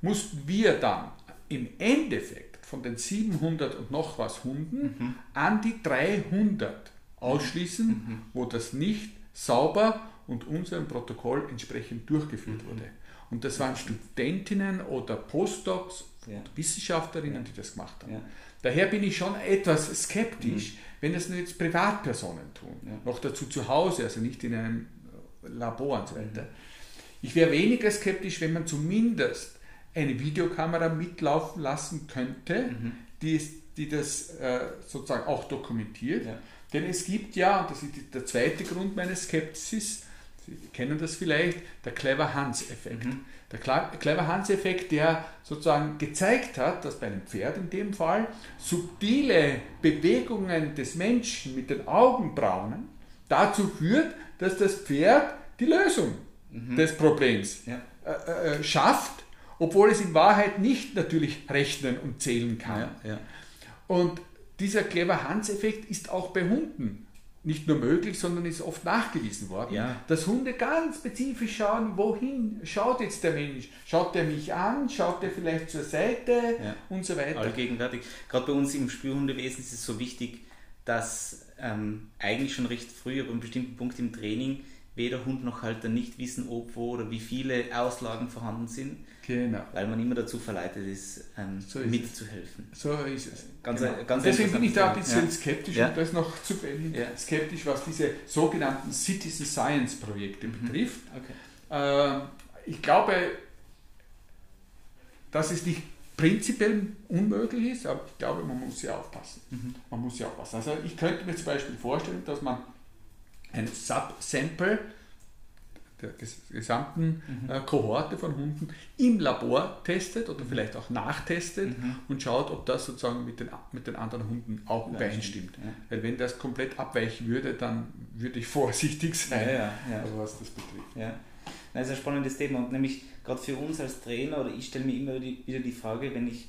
mussten wir dann im Endeffekt von den 700 und noch was Hunden mhm. an die 300 ausschließen, mhm. wo das nicht sauber und unserem Protokoll entsprechend durchgeführt mhm. wurde. Und das waren Studentinnen oder Postdocs, ja. Wissenschaftlerinnen, die das gemacht haben. Ja. Daher bin ich schon etwas skeptisch, mhm. wenn das nur jetzt Privatpersonen tun. Ja. Noch dazu zu Hause, also nicht in einem Labor und so weiter. Mhm. Ich wäre weniger skeptisch, wenn man zumindest eine Videokamera mitlaufen lassen könnte, mhm. die, die das äh, sozusagen auch dokumentiert. Ja. Denn es gibt ja, und das ist der zweite Grund meines Skepsis, Sie kennen das vielleicht, der Clever Hans-Effekt. Mhm. Der Clever Hans-Effekt, der sozusagen gezeigt hat, dass bei einem Pferd in dem Fall subtile Bewegungen des Menschen mit den Augenbrauen dazu führt, dass das Pferd die Lösung mhm. des Problems ja. äh, äh, schafft obwohl es in Wahrheit nicht natürlich rechnen und zählen kann. Ja, ja. Und dieser clever Hans-Effekt ist auch bei Hunden nicht nur möglich, sondern ist oft nachgewiesen worden, ja. dass Hunde ganz spezifisch schauen, wohin schaut jetzt der Mensch. Schaut der mich an, schaut der vielleicht zur Seite ja. und so weiter. Allgegenwärtig. Gerade bei uns im Spürhundewesen ist es so wichtig, dass ähm, eigentlich schon recht früh, aber einem bestimmten Punkt im Training, weder Hund noch Halter nicht wissen, ob, wo oder wie viele Auslagen vorhanden sind. Genau. Weil man immer dazu verleitet ist, ähm, so ist mitzuhelfen. So ist es. Ganz, genau. ganz Deswegen bin ich da ein bisschen ja. skeptisch, ja. um das noch zu beenden, ja. skeptisch, was diese sogenannten Citizen Science Projekte mhm. betrifft. Okay. Äh, ich glaube, dass es nicht prinzipiell unmöglich ist, aber ich glaube, man muss ja aufpassen. Mhm. Man muss ja aufpassen. Also ich könnte mir zum Beispiel vorstellen, dass man ein Subsample der gesamten mhm. äh, Kohorte von Hunden im Labor testet oder vielleicht auch nachtestet mhm. und schaut, ob das sozusagen mit den, mit den anderen Hunden auch ja, übereinstimmt. Ja. Weil wenn das komplett abweichen würde, dann würde ich vorsichtig sein, ja, also was das betrifft. Ja. Das ist ein spannendes Thema und nämlich gerade für uns als Trainer, oder ich stelle mir immer wieder die Frage, wenn ich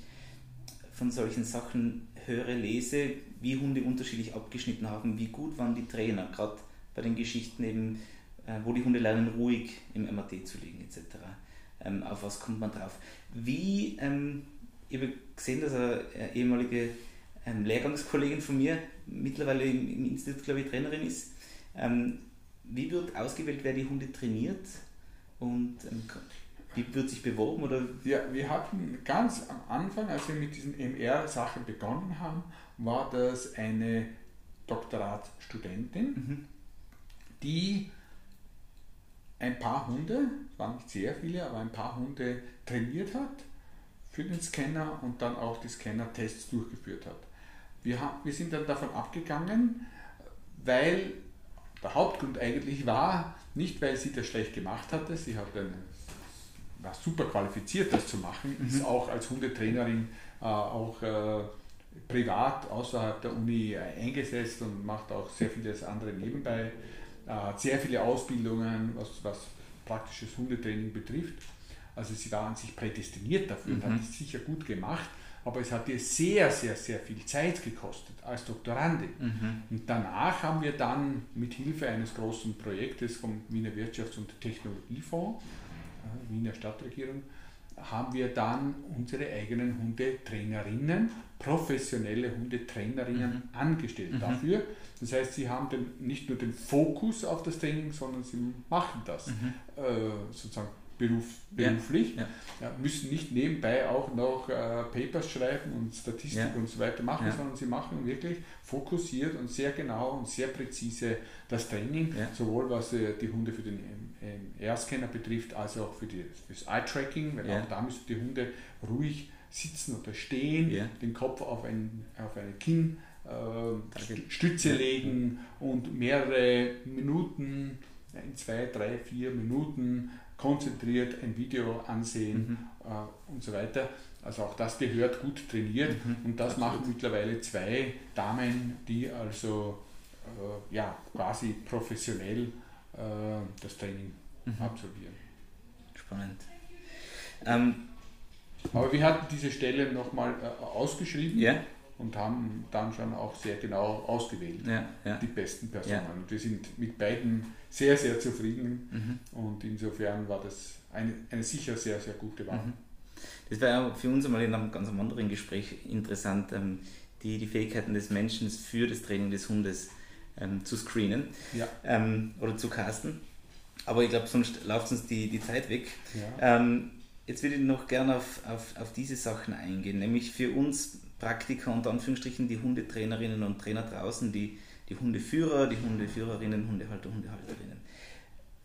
von solchen Sachen höre, lese, wie Hunde unterschiedlich abgeschnitten haben, wie gut waren die Trainer, gerade bei den Geschichten eben, äh, wo die Hunde lernen, ruhig im MRT zu liegen etc. Ähm, auf was kommt man drauf? Wie, ähm, ich habe gesehen, dass eine ehemalige ähm, Lehrgangskollegin von mir mittlerweile im, im Institut, glaube ich, Trainerin ist. Ähm, wie wird ausgewählt, wer die Hunde trainiert? Und ähm, wie wird sich beworben? Oder? Ja, wir hatten ganz am Anfang, als wir mit diesen MR-Sachen begonnen haben, war das eine Doktoratsstudentin, mhm. Die ein paar Hunde, waren nicht sehr viele, aber ein paar Hunde trainiert hat für den Scanner und dann auch die Scanner-Tests durchgeführt hat. Wir, haben, wir sind dann davon abgegangen, weil der Hauptgrund eigentlich war, nicht weil sie das schlecht gemacht hatte, sie hat eine, war super qualifiziert, das zu machen, mhm. ist auch als Hundetrainerin äh, auch äh, privat außerhalb der Uni eingesetzt und macht auch sehr vieles andere nebenbei. Äh, sehr viele Ausbildungen, was, was praktisches Hundetraining betrifft. Also sie war an sich prädestiniert dafür mhm. und hat es sicher gut gemacht, aber es hat ihr sehr, sehr, sehr viel Zeit gekostet als Doktorandin. Mhm. Und danach haben wir dann mit Hilfe eines großen Projektes vom Wiener Wirtschafts- und Technologiefonds, äh, Wiener Stadtregierung, haben wir dann unsere eigenen Hundetrainerinnen, professionelle Hundetrainerinnen mhm. angestellt mhm. dafür. Das heißt, sie haben den, nicht nur den Fokus auf das Training, sondern sie machen das mhm. äh, sozusagen Beruf, beruflich, ja. Ja, müssen nicht nebenbei auch noch äh, Papers schreiben und Statistik ja. und so weiter machen, sondern sie machen wirklich fokussiert und sehr genau und sehr präzise das Training, sowohl was äh, die Hunde für den AR-Scanner betrifft, als auch für die, das Eye-Tracking, weil auch da müssen die Hunde ruhig sitzen oder stehen, den Kopf auf, ein, auf eine Kinnstütze äh, legen und mehrere Minuten, ein, zwei, drei, vier Minuten konzentriert ein Video ansehen mhm. äh, und so weiter. Also auch das gehört gut trainiert mhm. und das Absolut. machen mittlerweile zwei Damen, die also äh, ja, quasi professionell äh, das Training mhm. absolvieren. Spannend. Ähm, Aber wir hatten diese Stelle nochmal äh, ausgeschrieben. Yeah und haben dann schon auch sehr genau ausgewählt, ja, ja. die besten Personen. Ja. Und wir sind mit beiden sehr, sehr zufrieden mhm. und insofern war das eine, eine sicher sehr, sehr gute Wahl. Mhm. Das war ja für uns einmal in einem ganz anderen Gespräch interessant, ähm, die, die Fähigkeiten des Menschen für das Training des Hundes ähm, zu screenen ähm, oder zu casten. Aber ich glaube, sonst läuft uns die, die Zeit weg. Ähm, jetzt würde ich noch gerne auf, auf, auf diese Sachen eingehen, nämlich für uns Praktiker unter Anführungsstrichen, die Hundetrainerinnen und Trainer draußen, die, die Hundeführer, die Hundeführerinnen, Hundehalter, Hundehalterinnen.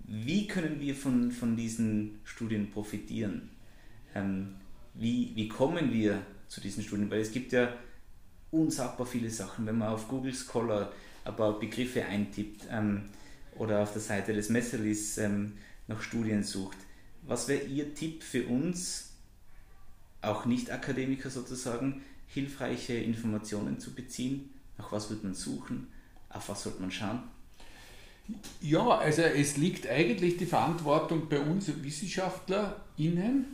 Wie können wir von, von diesen Studien profitieren? Ähm, wie, wie kommen wir zu diesen Studien? Weil es gibt ja unsagbar viele Sachen, wenn man auf Google Scholar ein paar Begriffe eintippt ähm, oder auf der Seite des Messerlis ähm, nach Studien sucht. Was wäre Ihr Tipp für uns, auch Nicht-Akademiker sozusagen, hilfreiche Informationen zu beziehen? Nach was wird man suchen? Auf was sollte man schauen? Ja, also es liegt eigentlich die Verantwortung bei uns WissenschaftlerInnen,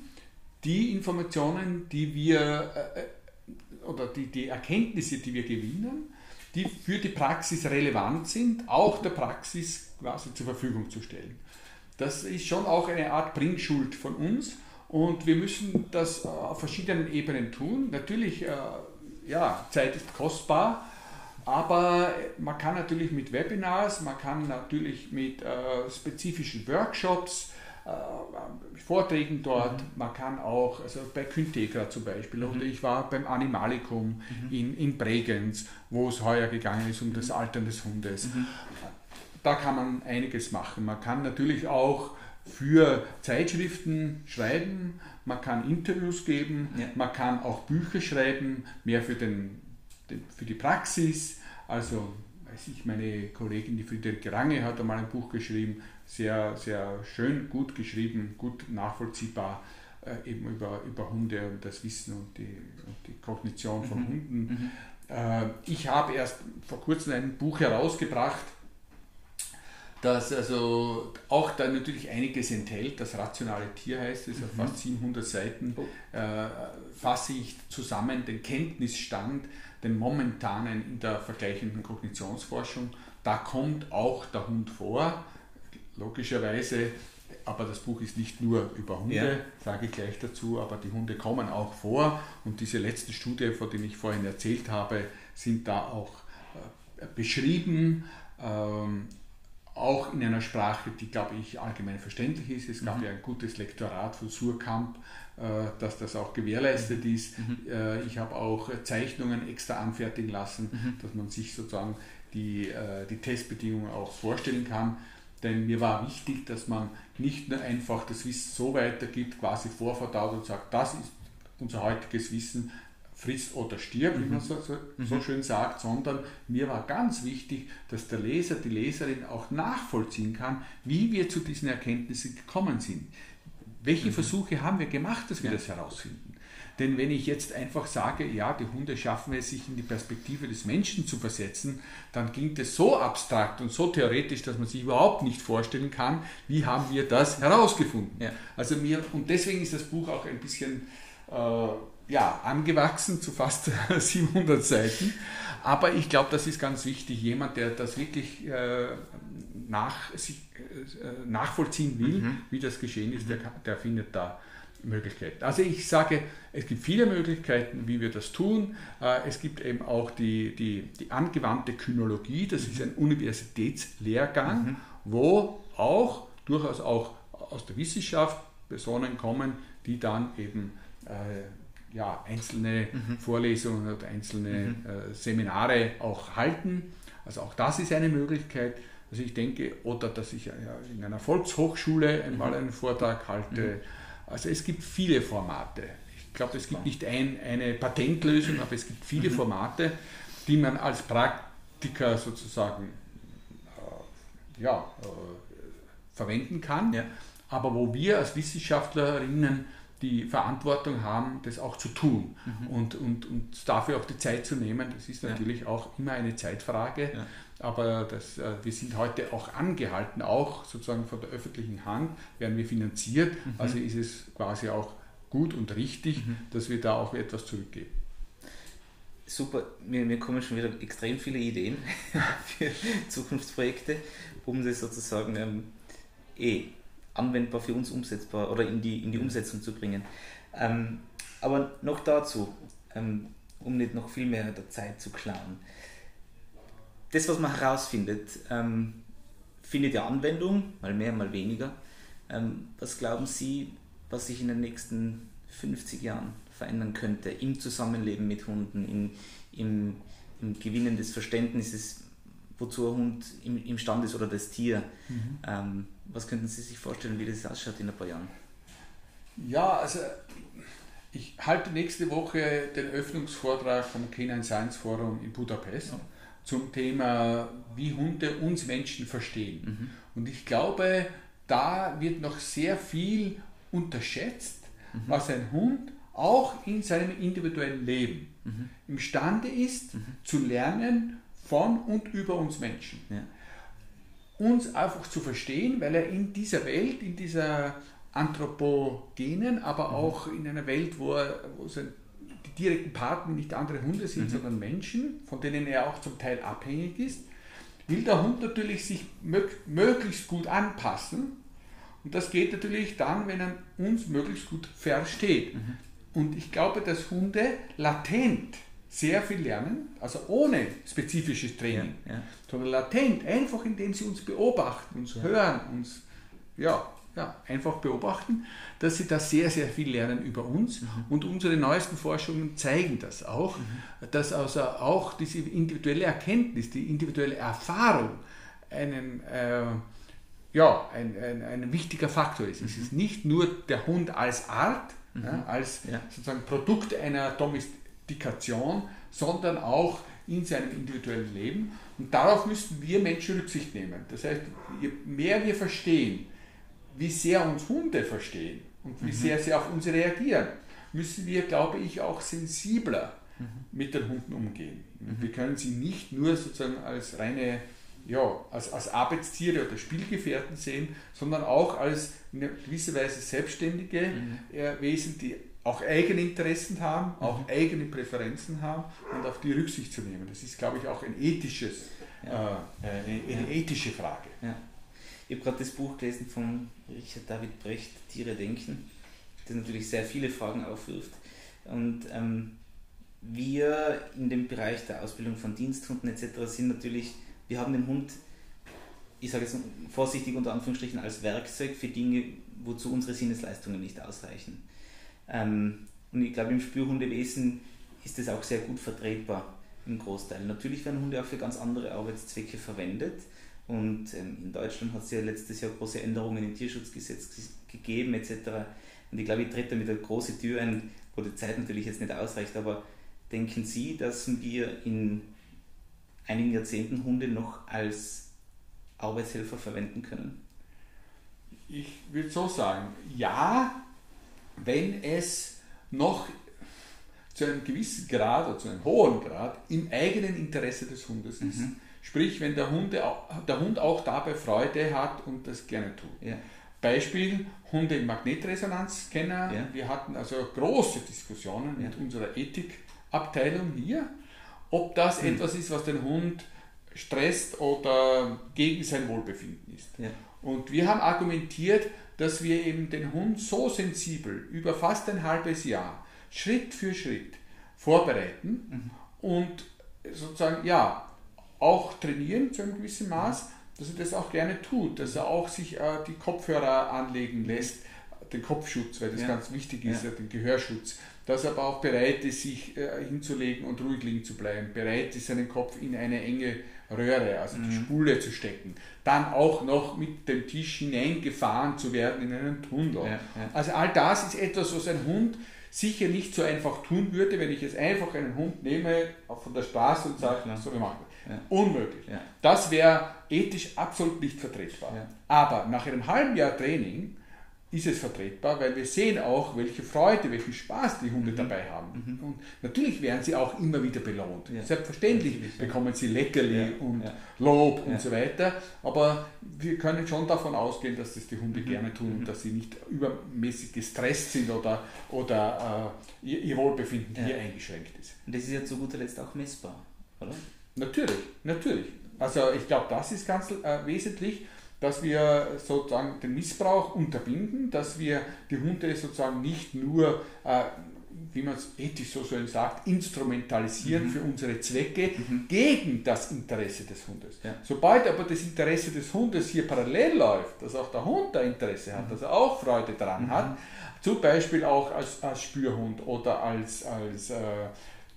die Informationen, die wir äh, äh, oder die, die Erkenntnisse, die wir gewinnen, die für die Praxis relevant sind, auch der Praxis quasi zur Verfügung zu stellen. Das ist schon auch eine Art Bringschuld von uns und wir müssen das äh, auf verschiedenen Ebenen tun. Natürlich, äh, ja, Zeit ist kostbar, aber man kann natürlich mit Webinars, man kann natürlich mit äh, spezifischen Workshops, Vorträgen dort, mhm. man kann auch, also bei Kyntegra zum Beispiel, mhm. oder ich war beim Animalicum mhm. in, in Bregenz, wo es heuer gegangen ist um das mhm. Altern des Hundes. Mhm. Da kann man einiges machen. Man kann natürlich auch für Zeitschriften schreiben, man kann Interviews geben, ja. man kann auch Bücher schreiben, mehr für, den, für die Praxis, also weiß ich, meine Kollegin, die Friederike Range, hat einmal ein Buch geschrieben, sehr, sehr schön, gut geschrieben, gut nachvollziehbar, äh, eben über, über Hunde und das Wissen und die, und die Kognition von mhm. Hunden. Mhm. Äh, ich habe erst vor kurzem ein Buch herausgebracht, das also auch da natürlich einiges enthält. Das rationale Tier heißt es, mhm. auf fast 700 Seiten oh. äh, fasse ich zusammen den Kenntnisstand, den momentanen in der vergleichenden Kognitionsforschung. Da kommt auch der Hund vor, logischerweise, aber das Buch ist nicht nur über Hunde, ja. sage ich gleich dazu, aber die Hunde kommen auch vor und diese letzten Studien, von denen ich vorhin erzählt habe, sind da auch äh, beschrieben. Ähm, auch in einer Sprache, die, glaube ich, allgemein verständlich ist. Es gab mhm. ja ein gutes Lektorat von Surkamp, äh, dass das auch gewährleistet mhm. ist. Mhm. Äh, ich habe auch Zeichnungen extra anfertigen lassen, mhm. dass man sich sozusagen die, äh, die Testbedingungen auch vorstellen kann. Denn mir war wichtig, dass man nicht nur einfach das Wissen so weitergibt, quasi vorverdaut und sagt, das ist unser heutiges Wissen, friss oder stirb, wie man mhm. so, so, so, mhm. schön sagt, sondern mir war ganz wichtig, dass der Leser, die Leserin auch nachvollziehen kann, wie wir zu diesen Erkenntnissen gekommen sind. Welche mhm. Versuche haben wir gemacht, dass wir ja. das herausfinden? Denn wenn ich jetzt einfach sage, ja, die Hunde schaffen es, sich in die Perspektive des Menschen zu versetzen, dann klingt es so abstrakt und so theoretisch, dass man sich überhaupt nicht vorstellen kann, wie haben wir das herausgefunden. Ja. Also mir, und deswegen ist das Buch auch ein bisschen äh, ja, angewachsen zu fast 700 Seiten. Aber ich glaube, das ist ganz wichtig. Jemand, der das wirklich äh, nach, sich, äh, nachvollziehen will, mhm. wie das geschehen ist, der, der findet da Möglichkeiten. Also ich sage, es gibt viele Möglichkeiten, wie wir das tun. Äh, es gibt eben auch die, die, die angewandte Kynologie, das mhm. ist ein Universitätslehrgang, mhm. wo auch durchaus auch aus der Wissenschaft Personen kommen, die dann eben äh, ja, einzelne mhm. Vorlesungen oder einzelne mhm. äh, Seminare auch halten. Also auch das ist eine Möglichkeit. Also ich denke, oder dass ich ja, in einer Volkshochschule einmal mhm. einen Vortrag halte. Mhm. Also es gibt viele Formate. Ich glaube, es gibt nicht ein, eine Patentlösung, aber es gibt viele. Formate, die man als Praktiker sozusagen äh, ja, äh, verwenden kann. Ja. Aber wo wir als Wissenschaftlerinnen die Verantwortung haben, das auch zu tun mhm. und, und, und dafür auch die Zeit zu nehmen. Das ist natürlich ja. auch immer eine Zeitfrage, ja. aber das, äh, wir sind heute auch angehalten, auch sozusagen von der öffentlichen Hand werden wir finanziert, mhm. also ist es quasi auch gut und richtig, mhm. dass wir da auch etwas zurückgeben. Super, mir, mir kommen schon wieder extrem viele Ideen für Zukunftsprojekte, um das sozusagen ähm, eh anwendbar für uns umsetzbar oder in die, in die Umsetzung zu bringen. Ähm, aber noch dazu, ähm, um nicht noch viel mehr der Zeit zu klauen. Das, was man herausfindet, ähm, findet ja Anwendung, mal mehr, mal weniger. Ähm, was glauben Sie, was sich in den nächsten 50 Jahren verändern könnte im Zusammenleben mit Hunden, in, im, im Gewinnen des Verständnisses wozu ein Hund im, imstande ist oder das Tier. Mhm. Ähm, was könnten Sie sich vorstellen, wie das ausschaut in ein paar Jahren? Ja, also ich halte nächste Woche den Öffnungsvortrag vom Canine Science Forum in Budapest ja. zum Thema, wie Hunde uns Menschen verstehen. Mhm. Und ich glaube, da wird noch sehr viel unterschätzt, mhm. was ein Hund auch in seinem individuellen Leben mhm. imstande ist mhm. zu lernen von und über uns Menschen. Ja. Uns einfach zu verstehen, weil er in dieser Welt, in dieser anthropogenen, aber mhm. auch in einer Welt, wo, er, wo sein, die direkten Partner nicht andere Hunde sind, mhm. sondern Menschen, von denen er auch zum Teil abhängig ist, will der Hund natürlich sich möglichst gut anpassen. Und das geht natürlich dann, wenn er uns möglichst gut versteht. Mhm. Und ich glaube, dass Hunde latent sehr viel lernen, also ohne spezifisches Training, ja, ja. sondern latent, einfach indem sie uns beobachten, uns ja. hören, uns ja, ja, einfach beobachten, dass sie da sehr, sehr viel lernen über uns. Mhm. Und unsere neuesten Forschungen zeigen das auch, mhm. dass also auch diese individuelle Erkenntnis, die individuelle Erfahrung einen, äh, ja, ein, ein, ein wichtiger Faktor ist. Mhm. Es ist nicht nur der Hund als Art, ja, mhm. als sozusagen Produkt einer Domestikation Dikation, sondern auch in seinem individuellen Leben. Und darauf müssten wir Menschen Rücksicht nehmen. Das heißt, je mehr wir verstehen, wie sehr uns Hunde verstehen und wie mhm. sehr sie auf uns reagieren, müssen wir, glaube ich, auch sensibler mhm. mit den Hunden umgehen. Mhm. Wir können sie nicht nur sozusagen als reine ja, als, als Arbeitstiere oder Spielgefährten sehen, sondern auch als in gewisser Weise selbstständige mhm. äh, Wesen, die auch eigene Interessen haben, mhm. auch eigene Präferenzen haben und auf die Rücksicht zu nehmen. Das ist, glaube ich, auch ein ethisches, ja. äh, eine, eine ja. ethische Frage. Ja. Ich habe gerade das Buch gelesen von Richard David Brecht, Tiere denken, das natürlich sehr viele Fragen aufwirft. Und ähm, wir in dem Bereich der Ausbildung von Diensthunden etc. sind natürlich, wir haben den Hund, ich sage jetzt vorsichtig unter Anführungsstrichen, als Werkzeug für Dinge, wozu unsere Sinnesleistungen nicht ausreichen. Ähm, und ich glaube, im Spürhundewesen ist das auch sehr gut vertretbar im Großteil. Natürlich werden Hunde auch für ganz andere Arbeitszwecke verwendet. Und ähm, in Deutschland hat es ja letztes Jahr große Änderungen im Tierschutzgesetz gegeben etc. Und ich glaube, ich trete damit eine große Tür ein, wo die Zeit natürlich jetzt nicht ausreicht, aber denken Sie, dass wir in einigen Jahrzehnten Hunde noch als Arbeitshelfer verwenden können? Ich würde so sagen, ja, wenn es noch zu einem gewissen Grad oder zu einem hohen Grad im eigenen Interesse des Hundes ist. Mhm. Sprich, wenn der, Hunde, der Hund auch dabei Freude hat und das gerne tut. Ja. Beispiel Hunde im Magnetresonanzscanner. Ja. Wir hatten also große Diskussionen ja. mit unserer Ethikabteilung hier, ob das mhm. etwas ist, was den Hund stresst oder gegen sein Wohlbefinden ist. Ja. Und wir haben argumentiert, dass wir eben den Hund so sensibel über fast ein halbes Jahr Schritt für Schritt vorbereiten mhm. und sozusagen ja auch trainieren zu einem gewissen Maß, dass er das auch gerne tut, dass er auch sich äh, die Kopfhörer anlegen lässt, den Kopfschutz, weil das ja. ganz wichtig ist, ja. den Gehörschutz, dass er aber auch bereit ist, sich äh, hinzulegen und ruhig liegen zu bleiben, bereit ist, seinen Kopf in eine enge Röhre, also mhm. die Spule zu stecken, dann auch noch mit dem Tisch hineingefahren zu werden in einen Tunnel. Ja, also all das ist etwas, was ein Hund sicher nicht so einfach tun würde, wenn ich jetzt einfach einen Hund nehme von der Straße und sage, so wir machen ja. Unmöglich. Ja. Das wäre ethisch absolut nicht vertretbar. Ja. Aber nach einem halben Jahr Training ist es vertretbar, weil wir sehen auch, welche Freude, welchen Spaß die Hunde mhm. dabei haben. Mhm. Und natürlich werden sie auch immer wieder belohnt. Ja. Selbstverständlich ja. bekommen sie Leckerli ja. und Lob und so weiter, aber wir können schon davon ausgehen, dass das die Hunde mhm. gerne tun und mhm. dass sie nicht übermäßig gestresst sind oder, oder äh, ihr, ihr, Wohlbefinden hier eingeschränkt ist. Und das ist ja zu guter Letzt auch messbar, oder? Natürlich, natürlich. Also ich glaube, das ist ganz äh, wesentlich dass wir sozusagen den Missbrauch unterbinden, dass wir die Hunde sozusagen nicht nur, äh, wie man es ethisch so schön sagt, instrumentalisieren mhm. für unsere Zwecke mhm. gegen das Interesse des Hundes. Ja. Sobald aber das Interesse des Hundes hier parallel läuft, dass auch der Hund da Interesse hat, mhm. dass er auch Freude daran mhm. hat, zum Beispiel auch als, als Spürhund oder als, als äh,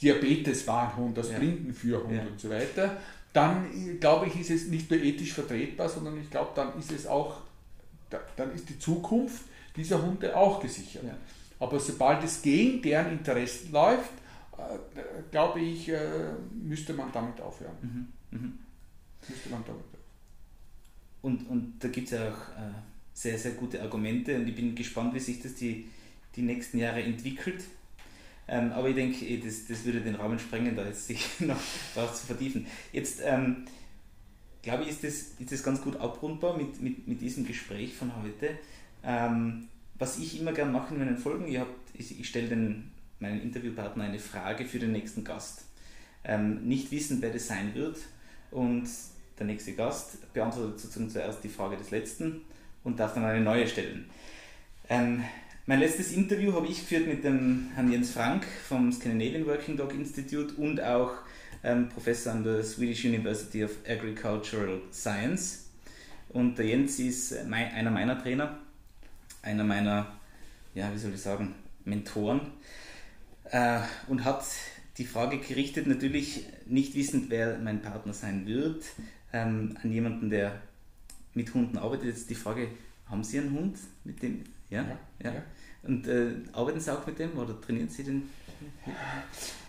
Diabetes-Warnhund, als ja. Blindenführhund ja. und so weiter, dann glaube ich, ist es nicht nur ethisch vertretbar, sondern ich glaube, dann ist es auch, dann ist die Zukunft dieser Hunde auch gesichert. Ja. Aber sobald es gegen deren Interessen läuft, äh, glaube ich, äh, müsste man damit aufhören. Mhm. Mhm. Müsste man damit aufhören. Und, und da gibt es ja auch äh, sehr, sehr gute Argumente und ich bin gespannt, wie sich das die, die nächsten Jahre entwickelt. Ähm, aber ich denke, eh, das, das würde den Rahmen sprengen, da jetzt sich noch darauf zu vertiefen. Jetzt ähm, glaube ich, ist das, ist das ganz gut abrundbar mit, mit, mit diesem Gespräch von heute. Ähm, was ich immer gerne mache in meinen Folgen, ich, ich, ich stelle meinen Interviewpartner eine Frage für den nächsten Gast. Ähm, nicht wissen, wer das sein wird und der nächste Gast beantwortet sozusagen zuerst die Frage des letzten und darf dann eine neue stellen. Ähm, mein letztes Interview habe ich geführt mit dem Herrn Jens Frank vom Scandinavian Working Dog Institute und auch ähm, Professor an der Swedish University of Agricultural Science. Und der Jens ist mein, einer meiner Trainer, einer meiner, ja, wie soll ich sagen, Mentoren äh, und hat die Frage gerichtet, natürlich nicht wissend, wer mein Partner sein wird, ähm, an jemanden, der mit Hunden arbeitet. Jetzt die Frage, haben Sie einen Hund, mit dem, ja? ja, ja. ja. Und äh, arbeiten Sie auch mit dem oder trainieren Sie den?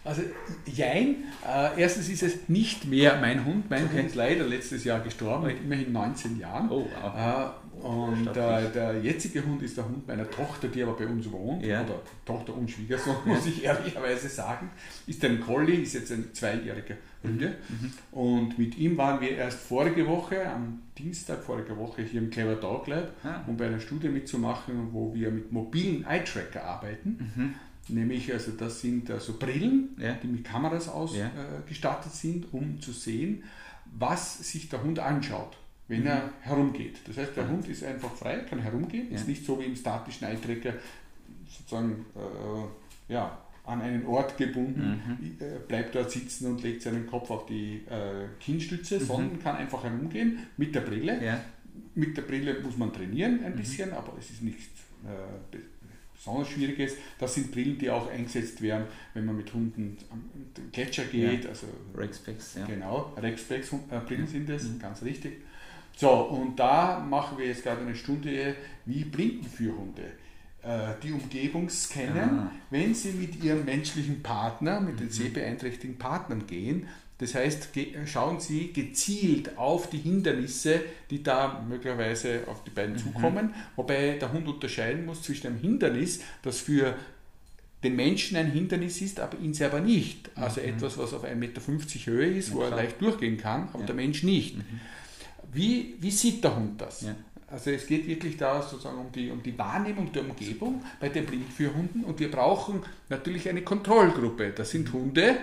Also, jein. Äh, erstens ist es nicht mehr mein Hund. Mein okay. Hund ist leider letztes Jahr gestorben, mit immerhin 19 Jahren. Oh, wow. Und äh, der jetzige Hund ist der Hund meiner Tochter, die aber bei uns wohnt, ja. oder Tochter und Schwiegersohn, muss ich ehrlicherweise sagen. Ist ein Collie, ist jetzt ein zweijähriger Hunde. Mhm. Und mit ihm waren wir erst vorige Woche, am Dienstag vorige Woche, hier im Clever Dog Lab, ah. um bei einer Studie mitzumachen, wo wir mit mobilen Eye-Tracker arbeiten. Mhm. Nämlich, also das sind also Brillen, ja. die mit Kameras ausgestattet ja. äh, sind, um zu sehen, was sich der Hund anschaut wenn mhm. er herumgeht. Das heißt, der Hund ist einfach frei, kann herumgehen, ja. ist nicht so wie im statischen Einträger sozusagen äh, ja, an einen Ort gebunden, mhm. Äh, bleibt dort sitzen und legt seinen Kopf auf die äh, Kinnstütze, mhm. sondern kann einfach herumgehen mit der Brille. Ja. Mit der Brille muss man trainieren ein mhm. bisschen, aber es ist nichts äh, besonders Schwieriges. Das sind Brillen, die auch eingesetzt werden, wenn man mit Hunden am Gletscher geht. Ja. Also, Rexpex, ja. Genau, Rexpex-Brillen äh, sind das, mhm. ganz richtig. So, und da machen wir jetzt gerade eine Stunde, wie Blindenführhunde äh, die Umgebung scannen, ah. wenn sie mit ihrem menschlichen Partner, mit den mhm. sehbeeinträchtigten Partnern gehen. Das heißt, schauen Sie gezielt auf die Hindernisse, die da möglicherweise auf die beiden mhm. zukommen, wobei der Hund unterscheiden muss zwischen einem Hindernis, das für den Menschen ein Hindernis ist, aber ihn selber nicht. Also mhm. etwas, was auf 1,50 Meter Höhe ist, ja, wo er leicht durchgehen kann, aber ja. der Mensch nicht. Mhm. Wie, wie sieht der Hund das? Ja. Also es geht wirklich da sozusagen um die, um die Wahrnehmung der Umgebung bei den Blindführhunden und wir brauchen natürlich eine Kontrollgruppe. Das sind Hunde,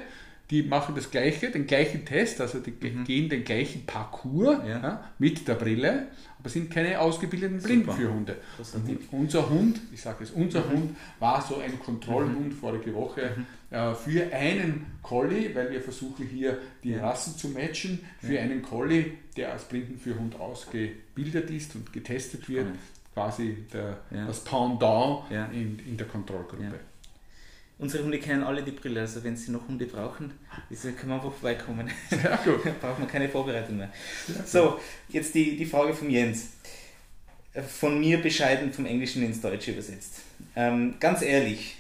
die machen das gleiche, den gleichen Test, also die mhm. gehen den gleichen Parcours ja. Ja, mit der Brille, aber sind keine ausgebildeten Blindenführhunde. unser Hund, ich sage es, unser mhm. Hund war so ein Kontrollhund mhm. vorige Woche mhm. Für einen Collie, weil wir versuchen hier die ja. Rassen zu matchen, für einen Collie, der als Blindenführhund ausgebildet ist und getestet wird, quasi der, das Pendant in, in der Kontrollgruppe. Unsere Hunde kennen alle die Brille, also wenn sie noch Hunde brauchen, können wir einfach vorbeikommen. Sehr gut. Braucht man keine Vorbereitung mehr. so, jetzt die, die Frage von Jens. Von mir bescheiden vom Englischen ins Deutsche übersetzt. Ähm, ganz ehrlich,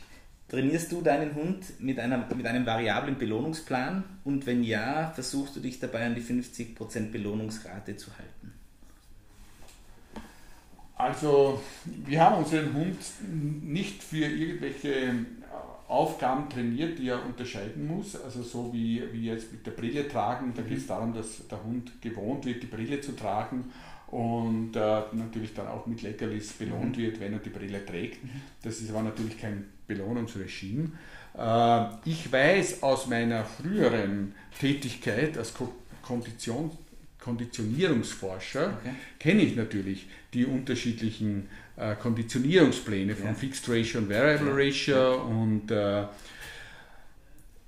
trainierst du deinen Hund mit, einer, mit einem variablen Belohnungsplan? Und wenn ja, versuchst du dich dabei an die 50% Belohnungsrate zu halten? Also, wir haben unseren Hund nicht für irgendwelche Aufgaben trainiert, die er unterscheiden muss. Also so wie, wie jetzt mit der Brille tragen, da geht es darum, dass der Hund gewohnt wird, die Brille zu tragen und äh, natürlich dann auch mit Leckerlis belohnt mhm. wird, wenn er die Brille trägt. Mhm. Das ist aber natürlich kein Belohnungsregime. Äh, ich weiß aus meiner früheren Tätigkeit als Kondition, Konditionierungsforscher, okay. kenne ich natürlich die unterschiedlichen äh, Konditionierungspläne von ja. Fixed Ratio und Variable. Ratio ja. und äh,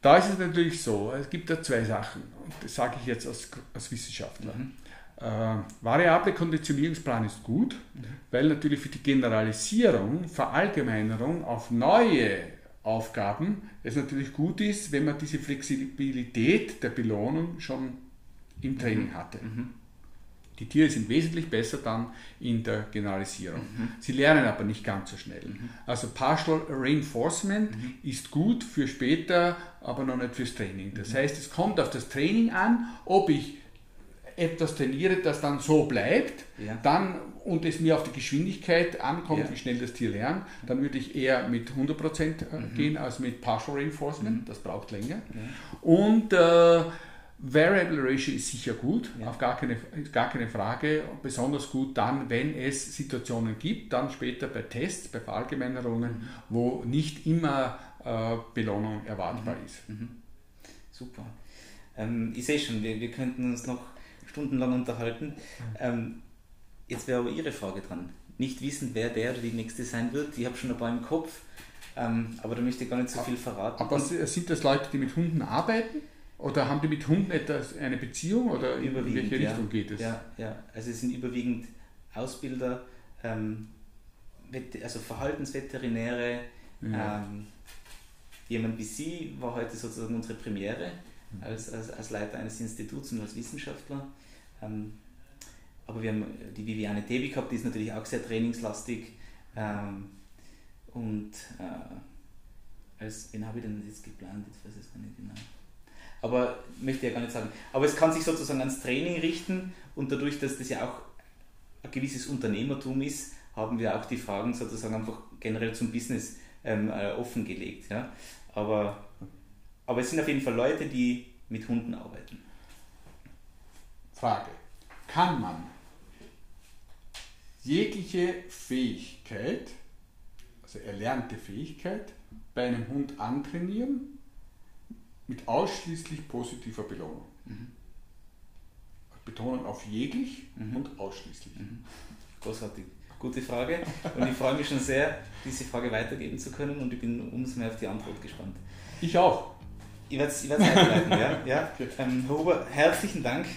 da ist es natürlich so, es gibt da zwei Sachen und das sage ich jetzt als, als Wissenschaftler. Mhm. Äh, variable Konditionierungsplan ist gut, weil natürlich für die Generalisierung, Verallgemeinerung auf neue Aufgaben es natürlich gut ist, wenn man diese Flexibilität der Belohnung schon im Training mhm. hatte. Mhm. Die Tiere sind wesentlich besser dann in der Generalisierung. Mhm. Sie lernen aber nicht ganz so schnell. Mhm. Also Partial Reinforcement mhm. ist gut für später, aber noch nicht fürs Training. Das mhm. heißt, es kommt auf das Training an, ob ich etwas trainiere, das dann so bleibt, ja. dann und es mir auf die Geschwindigkeit ankommt, ja. wie schnell das Tier lernt, dann würde ich eher mit 100% äh, mhm. gehen als mit Partial Reinforcement. Mhm. Das braucht länger. Und äh, Variable Ratio ist sicher gut, ja. auf gar keine, gar keine Frage. Besonders gut dann, wenn es Situationen gibt, dann später bei Tests, bei Verallgemeinerungen, mhm. wo nicht immer äh, Belohnung erwartbar mhm. ist. Mhm. Super. Ähm, ich sehe schon, wir, wir könnten uns noch stundenlang unterhalten. Ähm, jetzt wäre aber Ihre Frage dran. Nicht wissen, wer der oder die nächste sein wird. Ich habe schon ein paar im Kopf, ähm, aber da möchte ich gar nicht so viel verraten. Aber sind das Leute, die mit Hunden arbeiten? Oder haben die mit Hunden etwas, eine Beziehung oder in welche Richtung ja, geht es? Ja, ja, also es sind überwiegend Ausbilder, ähm, also Verhaltensveterinäre. Ja. Ähm, jemand wie Sie war heute sozusagen unsere Premiere mhm. als, als, als Leiter eines Instituts und als Wissenschaftler. Ähm, aber wir haben die Viviane Tebi gehabt, die ist natürlich auch sehr trainingslastig. Ähm, und äh, als, wen habe ich denn jetzt geplant? Jetzt weiß ich es nicht genau. Aber möchte ja gar nicht sagen. Aber es kann sich sozusagen ans Training richten und dadurch, dass das ja auch ein gewisses Unternehmertum ist, haben wir auch die Fragen sozusagen einfach generell zum Business ähm, äh, offengelegt. Ja? Aber, aber es sind auf jeden Fall Leute, die mit Hunden arbeiten. Frage. Kann man jegliche Fähigkeit, also erlernte Fähigkeit, bei einem Hund antrainieren mit ausschließlich positiver Belohnung? Mhm. Betonung auf jeglich mhm. und ausschließlich. Mhm. Großartig. Gute Frage. Und ich freue mich schon sehr, diese Frage weitergeben zu können und ich bin umso mehr auf die Antwort gespannt. Ich auch. Ich werde es weiterleiten, ja. ja. Ähm, Herr Huber, herzlichen Dank.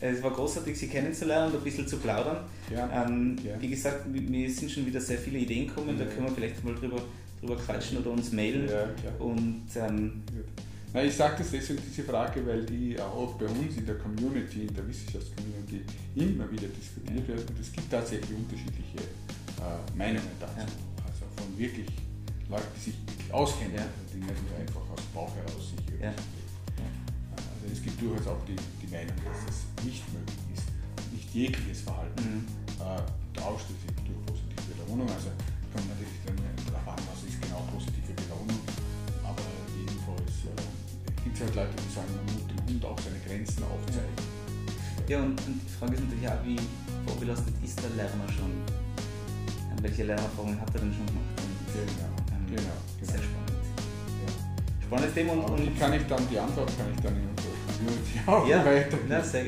Es war großartig, Sie kennenzulernen und ein bisschen zu plaudern. Ja. Ähm, ja. Wie gesagt, mir sind schon wieder sehr viele Ideen gekommen, da können wir vielleicht mal drüber, drüber quatschen oder uns mailen. und ähm, na, ich sage das deswegen, diese Frage, weil die auch bei uns in der Community, in der Wissenschaftscommunity immer wieder diskutiert wird und es gibt tatsächlich unterschiedliche äh, Meinungen dazu. Ja. Also von wirklich Leuten, die sich auskennen, ja. die nicht nur einfach aus dem Bauch heraus sich ja. Also es gibt durchaus auch die, die Meinung, dass es nicht möglich ist, nicht jegliches Verhalten mhm. äh, ausschließlich durch positive Belohnung. Also kommt natürlich dann darauf an, was ist genau positive Belohnung, aber jedenfalls äh, gibt es halt Leute, die sagen, man muss dem Hund auch seine Grenzen aufzeigen. Ja, und, und die Frage ist natürlich auch, wie vorbelastet ist der Lerner schon? Ähm, welche Lernerfahrungen hat er denn schon gemacht? Und, genau, ähm, genau, genau. Sehr spannend. Ja. Spannendes Thema. Und, und kann ich dann, die Antwort kann ich dann in unserer Community auch ja, weitergeben. Ja, sehr